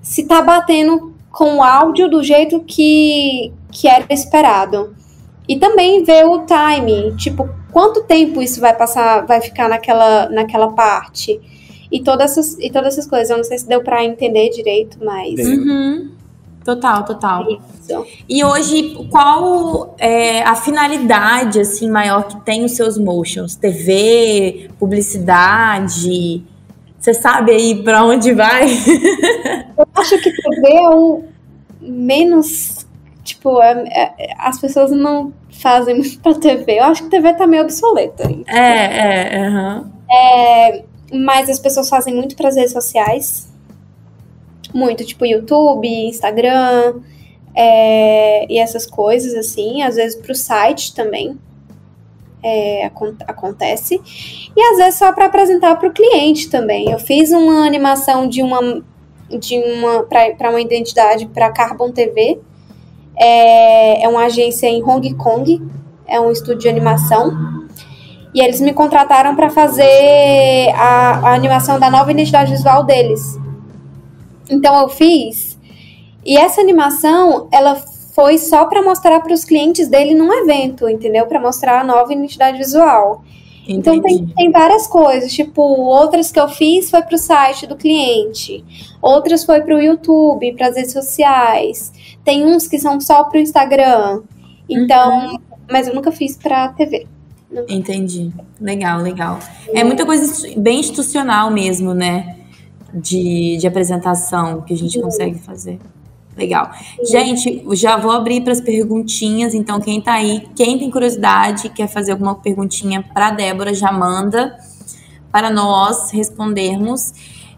se está batendo com o áudio do jeito que, que era esperado. E também ver o time, tipo, quanto tempo isso vai passar, vai ficar naquela, naquela parte. E todas, essas, e todas essas coisas. Eu não sei se deu para entender direito, mas. Uhum. Total, total. Isso. E hoje, qual é a finalidade assim maior que tem os seus motions? TV, publicidade? Você sabe aí para onde vai? Eu acho que TV é o menos tipo, é, é, as pessoas não fazem muito pra TV. Eu acho que TV tá meio obsoleta. É, é, uhum. é. Mas as pessoas fazem muito pras redes sociais. Muito, tipo YouTube, Instagram, é, e essas coisas, assim. Às vezes pro site também. É, acontece. E às vezes só para apresentar para o cliente também. Eu fiz uma animação de uma de uma para uma identidade para Carbon TV é, é uma agência em Hong Kong, é um estúdio de animação. E eles me contrataram para fazer a, a, animação da nova identidade visual deles. Então eu fiz. E essa animação, ela foi só para mostrar para os clientes dele num evento, entendeu? Para mostrar a nova identidade visual. Entendi. Então tem, tem várias coisas, tipo, outras que eu fiz foi para o site do cliente, outras foi para o YouTube, para as redes sociais. Tem uns que são só para o Instagram. Então, uhum. mas eu nunca fiz para TV. Entendi. Legal, legal. É muita coisa bem institucional mesmo, né? De, de apresentação que a gente consegue fazer. Legal. Gente, já vou abrir para as perguntinhas. Então, quem está aí, quem tem curiosidade, quer fazer alguma perguntinha para Débora, já manda para nós respondermos.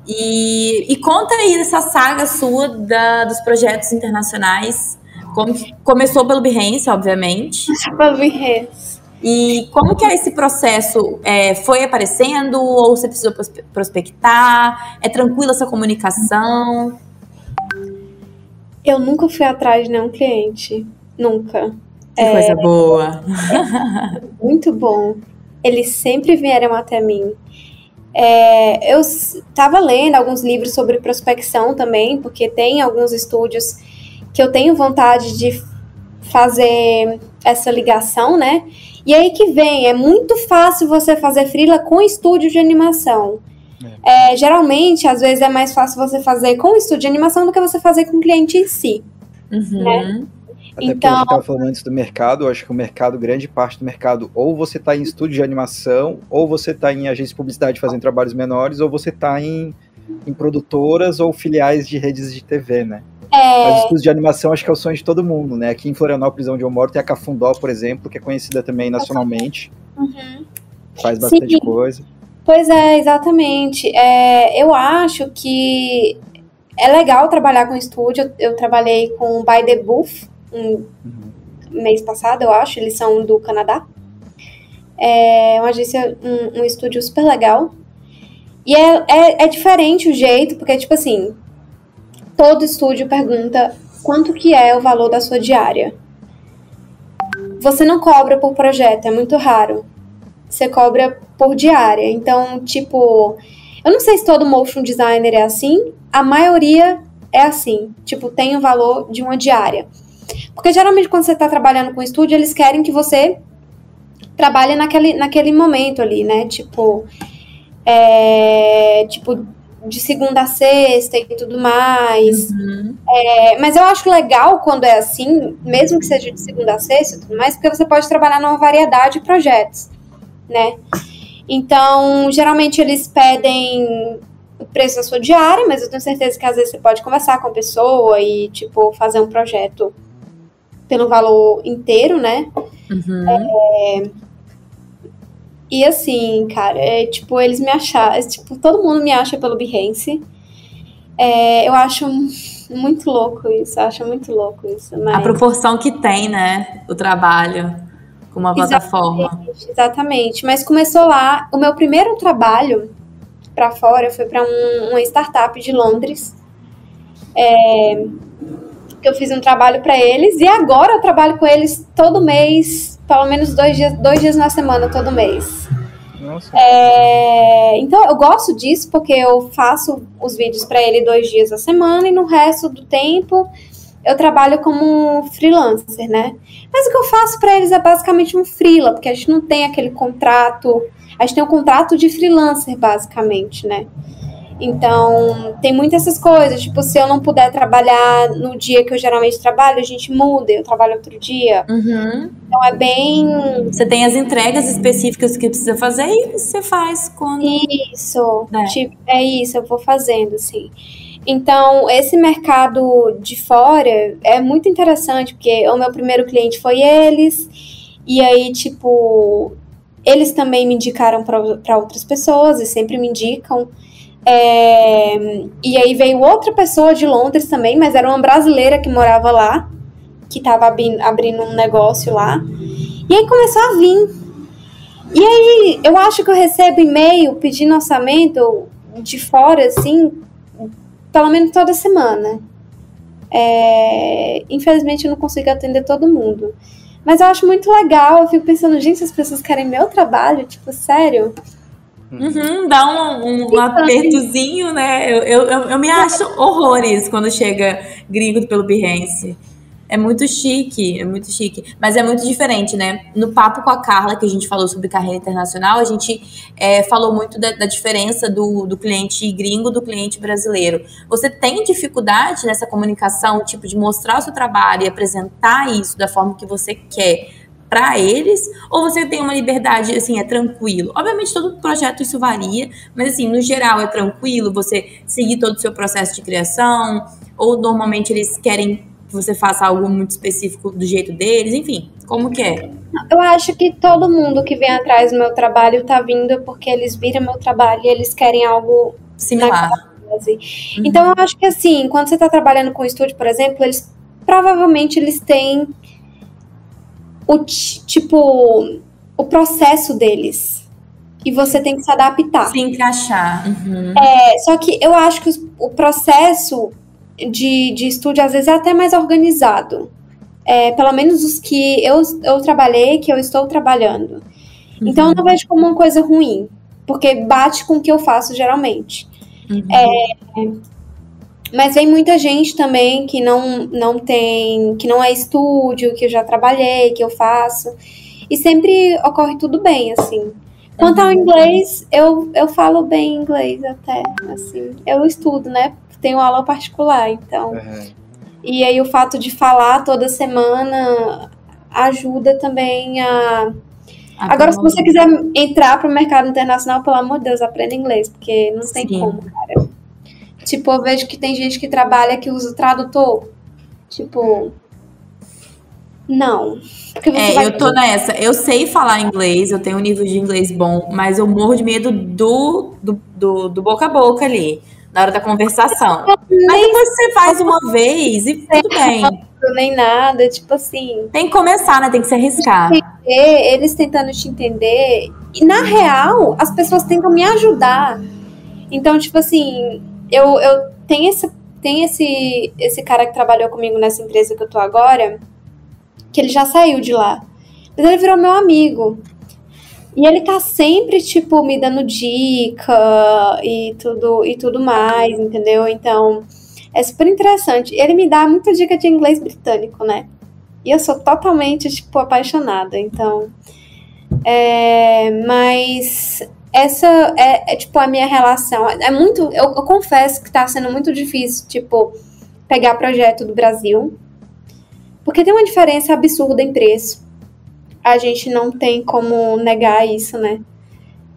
E, e conta aí dessa saga sua da, dos projetos internacionais. Como começou pelo Behance, obviamente. Pelo Behance. E como que é esse processo? É, foi aparecendo ou você precisou prospectar? É tranquila essa comunicação? Eu nunca fui atrás de nenhum cliente. Nunca. Que é, coisa boa. É muito bom. Eles sempre vieram até mim. É, eu estava lendo alguns livros sobre prospecção também, porque tem alguns estúdios que eu tenho vontade de fazer essa ligação, né? E aí que vem, é muito fácil você fazer freela com estúdio de animação. É. É, geralmente, às vezes, é mais fácil você fazer com estúdio de animação do que você fazer com o cliente em si. Uhum. Né? Até então, porque a gente estava falando antes do mercado, eu acho que o mercado, grande parte do mercado, ou você está em estúdio de animação, ou você está em agência de publicidade fazendo trabalhos menores, ou você está em, em produtoras ou filiais de redes de TV, né? É... Mas estúdios de animação acho que é o sonho de todo mundo, né? Aqui em Florianópolis, onde eu moro, tem a Cafundó, por exemplo, que é conhecida também nacionalmente. Uhum. Faz bastante Sim. coisa. Pois é, exatamente. É, eu acho que é legal trabalhar com estúdio. Eu, eu trabalhei com o By The Booth um uhum. mês passado, eu acho. Eles são do Canadá. É uma agência, um, um estúdio super legal. E é, é, é diferente o jeito, porque, tipo assim, todo estúdio pergunta quanto que é o valor da sua diária. Você não cobra por projeto, é muito raro. Você cobra por diária. Então, tipo, eu não sei se todo motion designer é assim, a maioria é assim. Tipo, tem o valor de uma diária. Porque geralmente quando você está trabalhando com estúdio, eles querem que você trabalhe naquele, naquele momento ali, né? Tipo, é, tipo, de segunda a sexta e tudo mais. Uhum. É, mas eu acho legal quando é assim, mesmo que seja de segunda a sexta e tudo mais, porque você pode trabalhar numa variedade de projetos, né? Então, geralmente eles pedem o preço da sua diária, mas eu tenho certeza que às vezes você pode conversar com a pessoa e, tipo, fazer um projeto pelo valor inteiro, né? Uhum. É, e assim, cara, é, tipo, eles me acharam, é, tipo, todo mundo me acha pelo Behance. É, eu acho muito louco isso, acho muito louco isso. Mas... A proporção que tem, né, o trabalho com uma plataforma. Exatamente, exatamente. Mas começou lá, o meu primeiro trabalho para fora foi para um, uma startup de Londres. É, que eu fiz um trabalho para eles e agora eu trabalho com eles todo mês, pelo menos dois dias, dois dias na semana, todo mês. Nossa. É, então eu gosto disso porque eu faço os vídeos para ele dois dias a semana e no resto do tempo eu trabalho como freelancer, né? Mas o que eu faço para eles é basicamente um freela, porque a gente não tem aquele contrato, a gente tem um contrato de freelancer basicamente, né? Então, tem muitas essas coisas. Tipo, se eu não puder trabalhar no dia que eu geralmente trabalho, a gente muda, eu trabalho outro dia. Uhum. Então, é bem. Você tem as entregas específicas que precisa fazer e você faz quando. Isso. É. Tipo, é isso, eu vou fazendo, assim. Então, esse mercado de fora é muito interessante, porque o meu primeiro cliente foi eles. E aí, tipo, eles também me indicaram para outras pessoas e sempre me indicam. É, e aí veio outra pessoa de Londres também, mas era uma brasileira que morava lá, que estava abrindo um negócio lá. E aí começou a vir. E aí eu acho que eu recebo e-mail pedindo orçamento de fora, assim, pelo menos toda semana. É, infelizmente eu não consigo atender todo mundo. Mas eu acho muito legal, eu fico pensando, gente, as pessoas querem meu trabalho, tipo, sério. Uhum, dá um, um apertozinho, né? Eu, eu, eu, me acho horrores quando chega gringo pelo Behance. É muito chique, é muito chique. Mas é muito diferente, né? No papo com a Carla, que a gente falou sobre carreira internacional, a gente é, falou muito da, da, diferença do, do cliente gringo do cliente brasileiro. Você tem dificuldade nessa comunicação, tipo, de mostrar o seu trabalho e apresentar isso da forma que você quer para eles, ou você tem uma liberdade, assim, é tranquilo? Obviamente, todo projeto isso varia, mas, assim, no geral é tranquilo você seguir todo o seu processo de criação, ou normalmente eles querem que você faça algo muito específico do jeito deles, enfim, como que é? Eu acho que todo mundo que vem atrás do meu trabalho tá vindo porque eles viram meu trabalho e eles querem algo similar. Uhum. Então eu acho que assim, quando você está trabalhando com estúdio, por exemplo, eles provavelmente eles têm o tipo o processo deles. E você tem que se adaptar. Se encaixar. Uhum. É, só que eu acho que o processo de, de estúdio, às vezes, é até mais organizado. É, pelo menos os que eu, eu trabalhei, que eu estou trabalhando. Uhum. Então, eu não vejo como uma coisa ruim, porque bate com o que eu faço geralmente. Uhum. É, mas vem muita gente também que não, não tem, que não é estúdio, que eu já trabalhei, que eu faço. E sempre ocorre tudo bem, assim. Quanto ao uhum. inglês, eu, eu falo bem inglês até, assim. Eu estudo, né? Tenho aula particular, então. Uhum. E aí o fato de falar toda semana ajuda também a. Agora, se você quiser entrar para o mercado internacional, pelo amor de Deus, aprenda inglês, porque não tem Sim. como, cara. Tipo, eu vejo que tem gente que trabalha que usa tradutor. Tipo, não. é, vai... eu tô nessa. Eu sei falar inglês, eu tenho um nível de inglês bom, mas eu morro de medo do, do, do, do boca a boca ali, na hora da conversação. Mas depois você faz uma vez e tudo bem. Nem nada, tipo assim. Tem que começar, né? Tem que se arriscar. Eles tentando te entender. E na real, as pessoas tentam me ajudar. Então, tipo assim, eu, eu tenho esse, tem esse, esse cara que trabalhou comigo nessa empresa que eu tô agora que ele já saiu de lá. Mas ele virou meu amigo. E ele tá sempre, tipo, me dando dica e tudo, e tudo mais, entendeu? Então, é super interessante. Ele me dá muita dica de inglês britânico, né? E eu sou totalmente, tipo, apaixonada. Então, é, mas essa é, é, tipo, a minha relação. É muito, eu, eu confesso que tá sendo muito difícil, tipo, pegar projeto do Brasil porque tem uma diferença absurda em preço. A gente não tem como negar isso, né?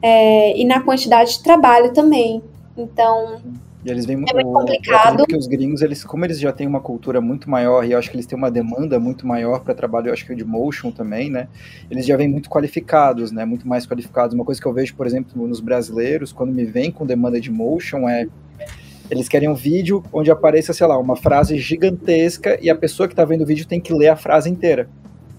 É, e na quantidade de trabalho também. Então, e eles vêm é muito complicado. Porque os gringos, eles, como eles já têm uma cultura muito maior e eu acho que eles têm uma demanda muito maior para trabalho, eu acho que de motion também, né? Eles já vêm muito qualificados, né? Muito mais qualificados. Uma coisa que eu vejo, por exemplo, nos brasileiros, quando me vem com demanda de motion, é eles querem um vídeo onde apareça, sei lá, uma frase gigantesca e a pessoa que está vendo o vídeo tem que ler a frase inteira.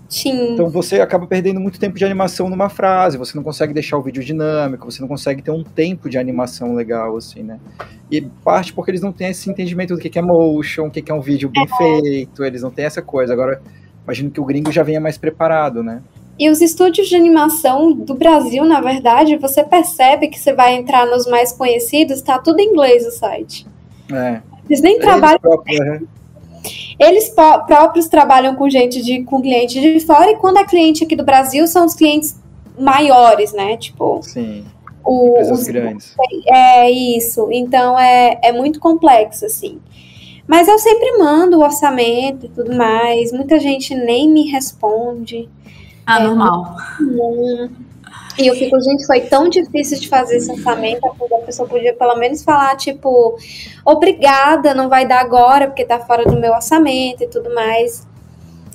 Sim. Então você acaba perdendo muito tempo de animação numa frase, você não consegue deixar o vídeo dinâmico, você não consegue ter um tempo de animação legal, assim, né? E parte porque eles não têm esse entendimento do que é motion, o que é um vídeo bem é. feito, eles não têm essa coisa. Agora, imagino que o gringo já venha mais preparado, né? E os estúdios de animação do Brasil, na verdade, você percebe que você vai entrar nos mais conhecidos, tá tudo em inglês o site. É. Eles nem trabalham. Próprios, né? Eles próprios trabalham com gente de com cliente de fora, e quando é cliente aqui do Brasil, são os clientes maiores, né? Tipo. Sim. O, os grandes. É isso. Então é, é muito complexo, assim. Mas eu sempre mando o orçamento e tudo mais. Muita gente nem me responde. Ah, é normal. E eu fico, gente, foi tão difícil de fazer esse orçamento, a pessoa podia pelo menos falar, tipo, obrigada, não vai dar agora, porque tá fora do meu orçamento e tudo mais.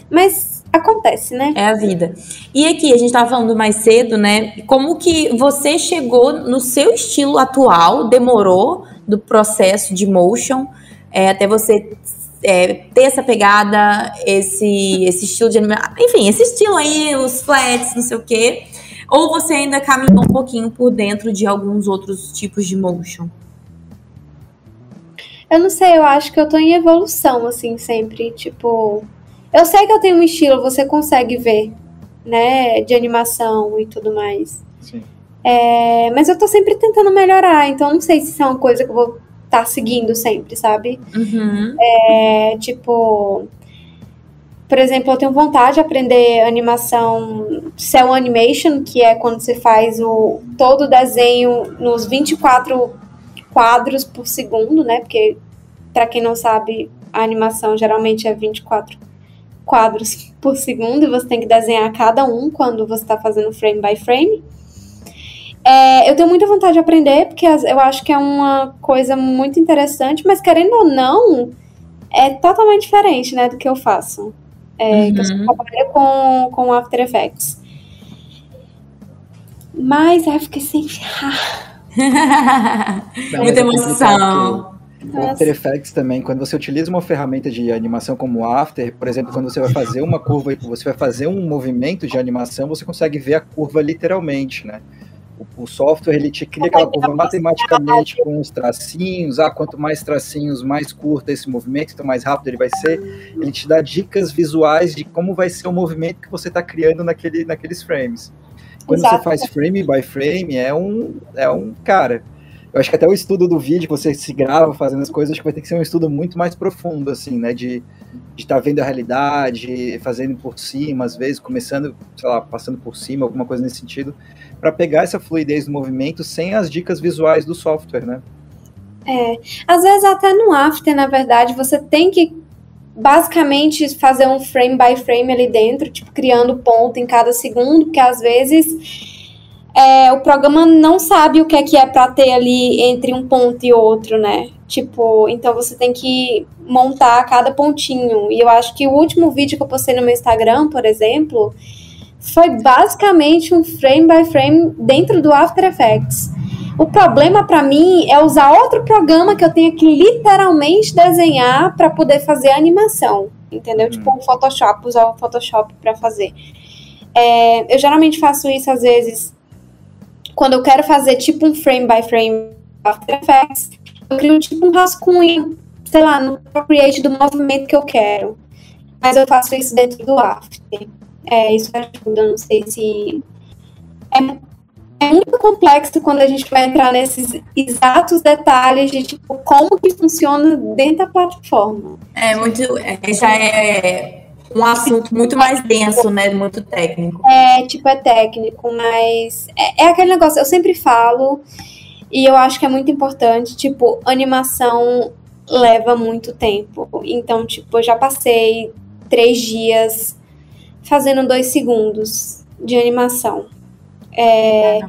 Mas acontece, né? É a vida. E aqui, a gente tava falando mais cedo, né? Como que você chegou no seu estilo atual, demorou do processo de motion, é, até você é, ter essa pegada, esse, esse estilo de enfim, esse estilo aí, os flats, não sei o quê, ou você ainda caminhou um pouquinho por dentro de alguns outros tipos de motion? Eu não sei, eu acho que eu tô em evolução, assim, sempre, tipo... Eu sei que eu tenho um estilo, você consegue ver, né, de animação e tudo mais. Sim. É, mas eu tô sempre tentando melhorar, então não sei se isso é uma coisa que eu vou tá seguindo sempre, sabe? Uhum. É, tipo, por exemplo, eu tenho vontade de aprender animação cell animation, que é quando você faz o todo o desenho nos 24 quadros por segundo, né? Porque para quem não sabe, a animação geralmente é 24 quadros por segundo e você tem que desenhar cada um quando você está fazendo frame by frame. É, eu tenho muita vontade de aprender, porque eu acho que é uma coisa muito interessante, mas querendo ou não, é totalmente diferente, né, do que eu faço. É, uhum. Que eu só trabalho com, com After Effects. Mas aí eu fiquei sem. Muita emoção. O After Effects também, quando você utiliza uma ferramenta de animação como o After, por exemplo, quando você vai fazer uma curva, você vai fazer um movimento de animação, você consegue ver a curva literalmente, né? O, software ele te cria aquela curva matematicamente com os tracinhos, ah, quanto mais tracinhos, mais curto esse movimento, então mais rápido ele vai ser. Ele te dá dicas visuais de como vai ser o movimento que você está criando naquele, naqueles frames. Quando Exato. você faz frame by frame, é um, é um cara. Eu acho que até o estudo do vídeo, que você se grava fazendo as coisas, acho que vai ter que ser um estudo muito mais profundo, assim, né? De estar tá vendo a realidade, fazendo por cima, às vezes, começando, sei lá, passando por cima, alguma coisa nesse sentido para pegar essa fluidez do movimento sem as dicas visuais do software, né? É, às vezes até no After, na verdade, você tem que basicamente fazer um frame by frame ali dentro, tipo, criando ponto em cada segundo, porque às vezes é, o programa não sabe o que é que é para ter ali entre um ponto e outro, né? Tipo, então você tem que montar cada pontinho. E eu acho que o último vídeo que eu postei no meu Instagram, por exemplo, foi basicamente um frame by frame dentro do After Effects. O problema para mim é usar outro programa que eu tenho que literalmente desenhar para poder fazer a animação, entendeu? Hum. Tipo o Photoshop, usar o Photoshop para fazer. É, eu geralmente faço isso às vezes quando eu quero fazer tipo um frame by frame After Effects, eu crio tipo um rascunho, sei lá, no Procreate do movimento que eu quero. Mas eu faço isso dentro do After. É, isso ajuda, não sei se. É, é muito complexo quando a gente vai entrar nesses exatos detalhes de tipo como que funciona dentro da plataforma. É muito. É, já é um assunto muito mais denso, né? Muito técnico. É, tipo, é técnico, mas é, é, aquele negócio, eu sempre falo, e eu acho que é muito importante, tipo, animação leva muito tempo. Então, tipo, eu já passei três dias fazendo dois segundos de animação. É,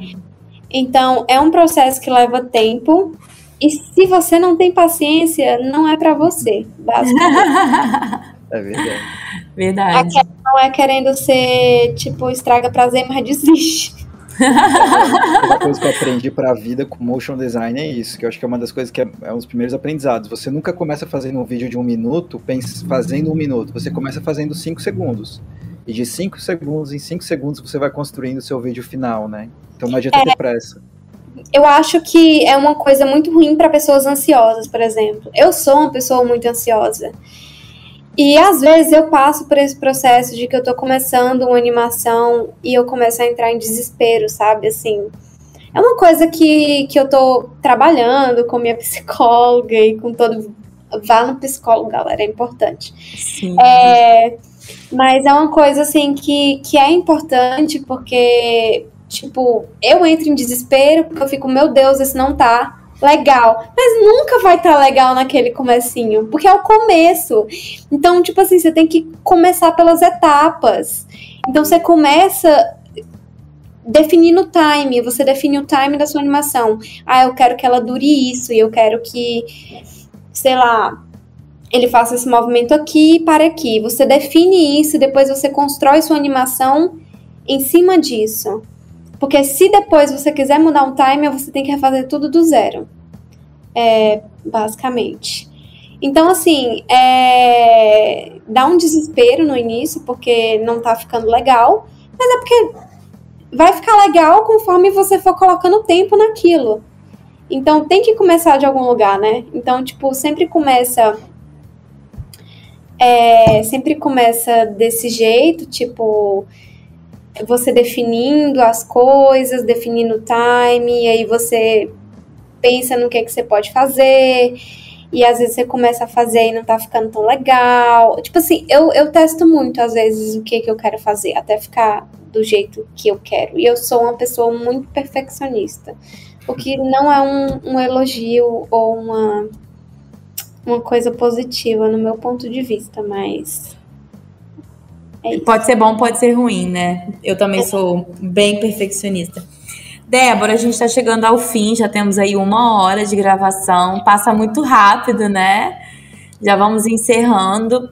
então, é um processo que leva tempo. E se você não tem paciência, não é para você, basicamente. é verdade. Verdade. não é querendo ser, tipo, estraga prazer, mas desiste. uma coisa que eu aprendi para a vida com motion design é isso, que eu acho que é uma das coisas que é, é um dos primeiros aprendizados. Você nunca começa fazendo um vídeo de um minuto, fazendo um minuto. Você começa fazendo cinco segundos. E de cinco segundos em cinco segundos você vai construindo o seu vídeo final, né? Então não adianta é, ter pressa. Eu acho que é uma coisa muito ruim para pessoas ansiosas, por exemplo. Eu sou uma pessoa muito ansiosa. E às vezes eu passo por esse processo de que eu tô começando uma animação e eu começo a entrar em desespero, sabe? Assim, é uma coisa que, que eu tô trabalhando com minha psicóloga e com todo. Vá no psicólogo, galera, é importante. Sim. É, mas é uma coisa assim que, que é importante porque, tipo, eu entro em desespero porque eu fico, meu Deus, esse não tá legal. Mas nunca vai estar tá legal naquele comecinho, porque é o começo. Então, tipo assim, você tem que começar pelas etapas. Então, você começa definindo o time, você define o time da sua animação. Ah, eu quero que ela dure isso, e eu quero que, sei lá, ele faça esse movimento aqui para aqui. Você define isso, e depois você constrói sua animação em cima disso. Porque se depois você quiser mudar um timer, você tem que refazer tudo do zero. É, basicamente. Então, assim, é, dá um desespero no início, porque não tá ficando legal, mas é porque vai ficar legal conforme você for colocando tempo naquilo. Então, tem que começar de algum lugar, né? Então, tipo, sempre começa. É, sempre começa desse jeito, tipo, você definindo as coisas, definindo o time, e aí você pensa no que, que você pode fazer, e às vezes você começa a fazer e não tá ficando tão legal. Tipo assim, eu, eu testo muito, às vezes, o que, que eu quero fazer, até ficar do jeito que eu quero. E eu sou uma pessoa muito perfeccionista, o que não é um, um elogio ou uma, uma coisa positiva no meu ponto de vista, mas é pode ser bom, pode ser ruim, né? Eu também é. sou bem perfeccionista. Débora, a gente está chegando ao fim, já temos aí uma hora de gravação, passa muito rápido, né? Já vamos encerrando.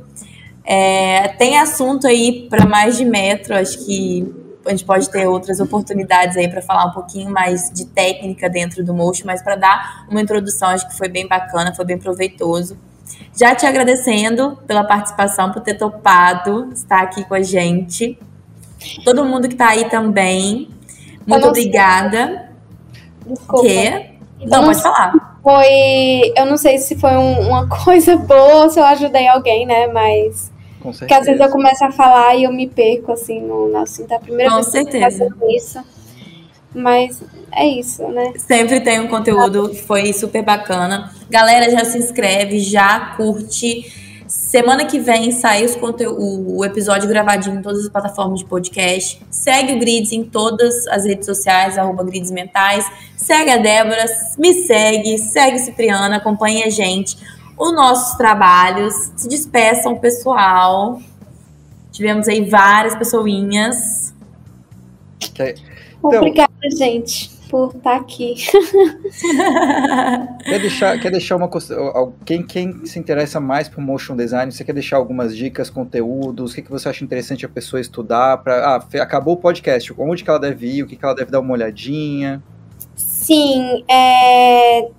É, tem assunto aí para mais de metro, acho que a gente pode ter outras oportunidades aí para falar um pouquinho mais de técnica dentro do Motion, mas para dar uma introdução, acho que foi bem bacana, foi bem proveitoso. Já te agradecendo pela participação, por ter topado estar aqui com a gente. Todo mundo que está aí também. Muito obrigada. Desculpa. Que... Não, pode falar. Foi. Eu não sei se foi um, uma coisa boa, se eu ajudei alguém, né? Mas. Porque às vezes eu começo a falar e eu me perco, assim, no, no assunto. É a primeira Com vez certeza. que eu isso. Mas é isso, né? Sempre tem um conteúdo que foi super bacana. Galera, já se inscreve, já curte. Semana que vem sai os o episódio gravadinho em todas as plataformas de podcast. Segue o Grids em todas as redes sociais, arroba Grids Mentais. Segue a Débora, me segue, segue Cipriana, acompanha a gente. os nossos trabalhos. Se despeçam, pessoal. Tivemos aí várias pessoinhas. Que- Então, Obrigada, gente, por estar aqui. Quer deixar, quer deixar uma coisa. Quem, quem se interessa mais por motion design, você quer deixar algumas dicas, conteúdos? O que, que você acha interessante a pessoa estudar? Pra, ah, acabou o podcast, onde que ela deve ir? O que, que ela deve dar uma olhadinha? Sim, é...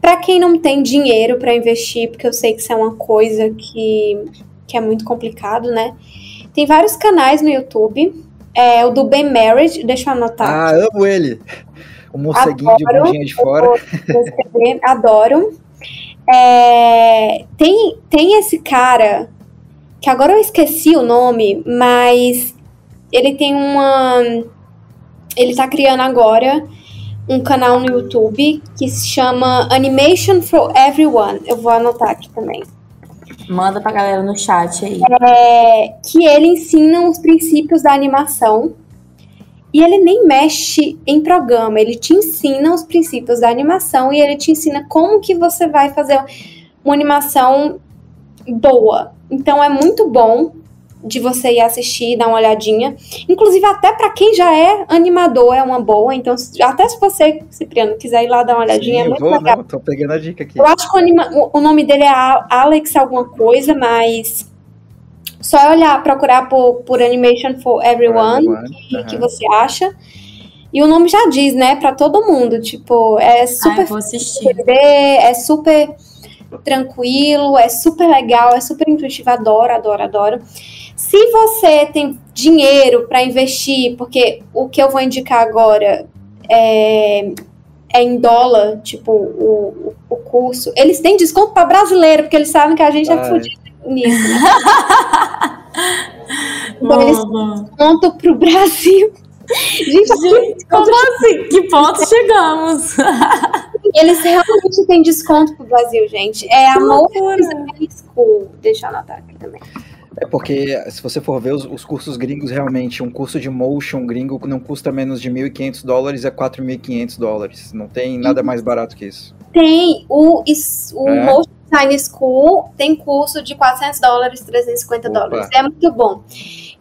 para quem não tem dinheiro para investir, porque eu sei que isso é uma coisa que, que é muito complicado, né? Tem vários canais no YouTube. É, o do Ben Marriage, deixa eu anotar. Ah, amo ele! O morceguinho de bundinha de fora. Adoro. É, tem, tem esse cara, que agora eu esqueci o nome, mas ele tem uma. Ele tá criando agora um canal no YouTube que se chama Animation for Everyone. Eu vou anotar aqui também. Manda pra galera no chat aí. É, que ele ensina os princípios da animação. E ele nem mexe em programa, ele te ensina os princípios da animação e ele te ensina como que você vai fazer uma animação boa. Então é muito bom de você ir assistir, dar uma olhadinha. Inclusive até para quem já é animador é uma boa. Então até se você, Cipriano, quiser ir lá dar uma olhadinha, Sim, é eu muito vou, legal. não, tô pegando a dica aqui. Eu acho que o, anima- o- nome dele é Alex alguma coisa, mas só é olhar, procurar por, por Animation for Everyone, que, Aham. que você acha. E o nome já diz, né, pra todo mundo, tipo, é Ah, super eu vou assistir. é super tranquilo, é super legal, é super intuitivo, adoro, adoro, adoro. Se você tem dinheiro para investir, porque o que eu vou indicar agora é, é em dólar, tipo, o, o, curso, eles têm desconto para brasileiro, porque eles sabem que a gente é Ah, é. fudido nisso, né? Então eles Mano. desconto pro Brasil. Gente, Gente, como assim? Que ponto chegamos? eles realmente têm desconto pro Brasil, gente. É a loucura. Motion Design School. Deixa eu anotar aqui também. É porque, se você for ver os, os cursos gringos, realmente, um curso de motion gringo não custa menos de 1.500 dólares, é 4.500 dólares. Não tem nada mais barato que isso. Tem o, o É? Motion Design School, tem curso de 400 dólares, 350 Opa. dólares. É muito bom.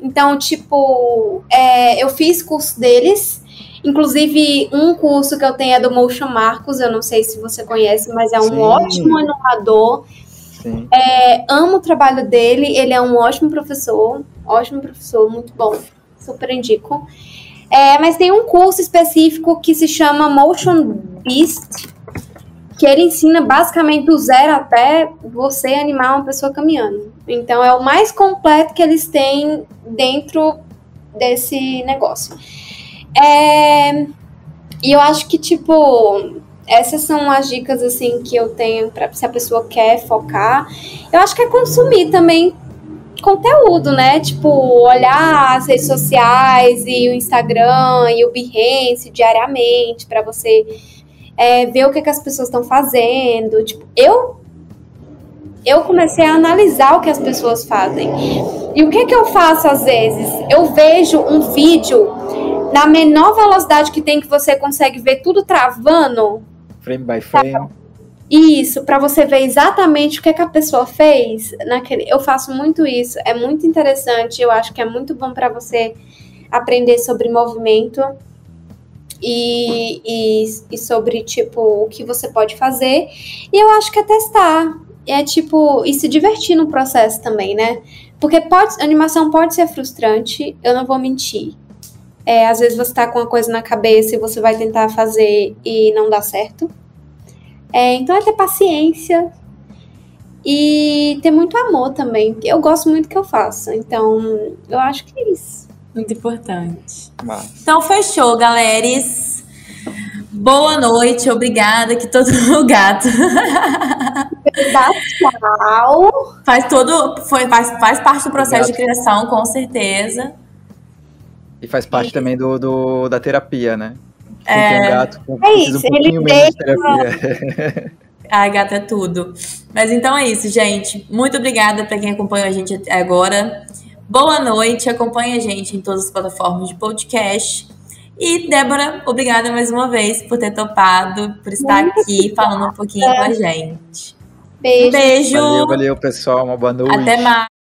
Então, tipo, é, eu fiz curso deles. Inclusive, um curso que eu tenho é do Motion Marcos. Eu não sei se você conhece, mas é um Sim. ótimo animador. Sim. É, amo o trabalho dele. Ele é um ótimo professor. Ótimo professor, muito bom. Super indico. É, mas tem um curso específico que se chama Motion Beast, que ele ensina basicamente do zero até você animar uma pessoa caminhando. Então é o mais completo que eles têm dentro desse negócio. É, e eu acho que, tipo, essas são as dicas assim que eu tenho para se a pessoa quer focar. Eu acho que é consumir também conteúdo, né? Tipo, olhar as redes sociais e o Instagram e o Behance diariamente para você é, ver o que, que as pessoas estão fazendo. Tipo, eu eu comecei a analisar o que as pessoas fazem. E o que que eu faço às vezes? Eu vejo um vídeo na menor velocidade que tem que você consegue ver tudo travando. Frame by frame. Isso, para você ver exatamente o que, que a pessoa fez naquele. Eu faço muito isso, é muito interessante. Eu acho que é muito bom para você aprender sobre movimento e, e, e sobre tipo o que você pode fazer. E eu acho que é testar, é tipo e se divertir no processo também, né? Porque pode, animação pode ser frustrante, eu não vou mentir. É, às vezes você tá com uma coisa na cabeça e você vai tentar fazer e não dá certo. É, então é ter paciência e ter muito amor também. Eu gosto muito do que eu faço. Então, eu acho que é isso. Muito importante. Mas, Então, fechou, galeres. Boa noite, obrigada. Que todo o gato tchau. faz todo, foi, faz, faz parte do processo de criação, com certeza. E faz parte também do, do- da terapia, né? Quem É. tem um gato É isso, um pouquinho ele menos terapia. Ai, gata, é tudo. Mas então é isso, gente. Muito obrigada para quem acompanha a gente até agora. Boa noite, acompanha a gente em todas as plataformas de podcast. E, Débora, obrigada mais uma vez por ter topado, por estar aqui falando um pouquinho com a gente. Beijo. Beijo. Valeu, valeu, pessoal. Uma boa noite. Até mais.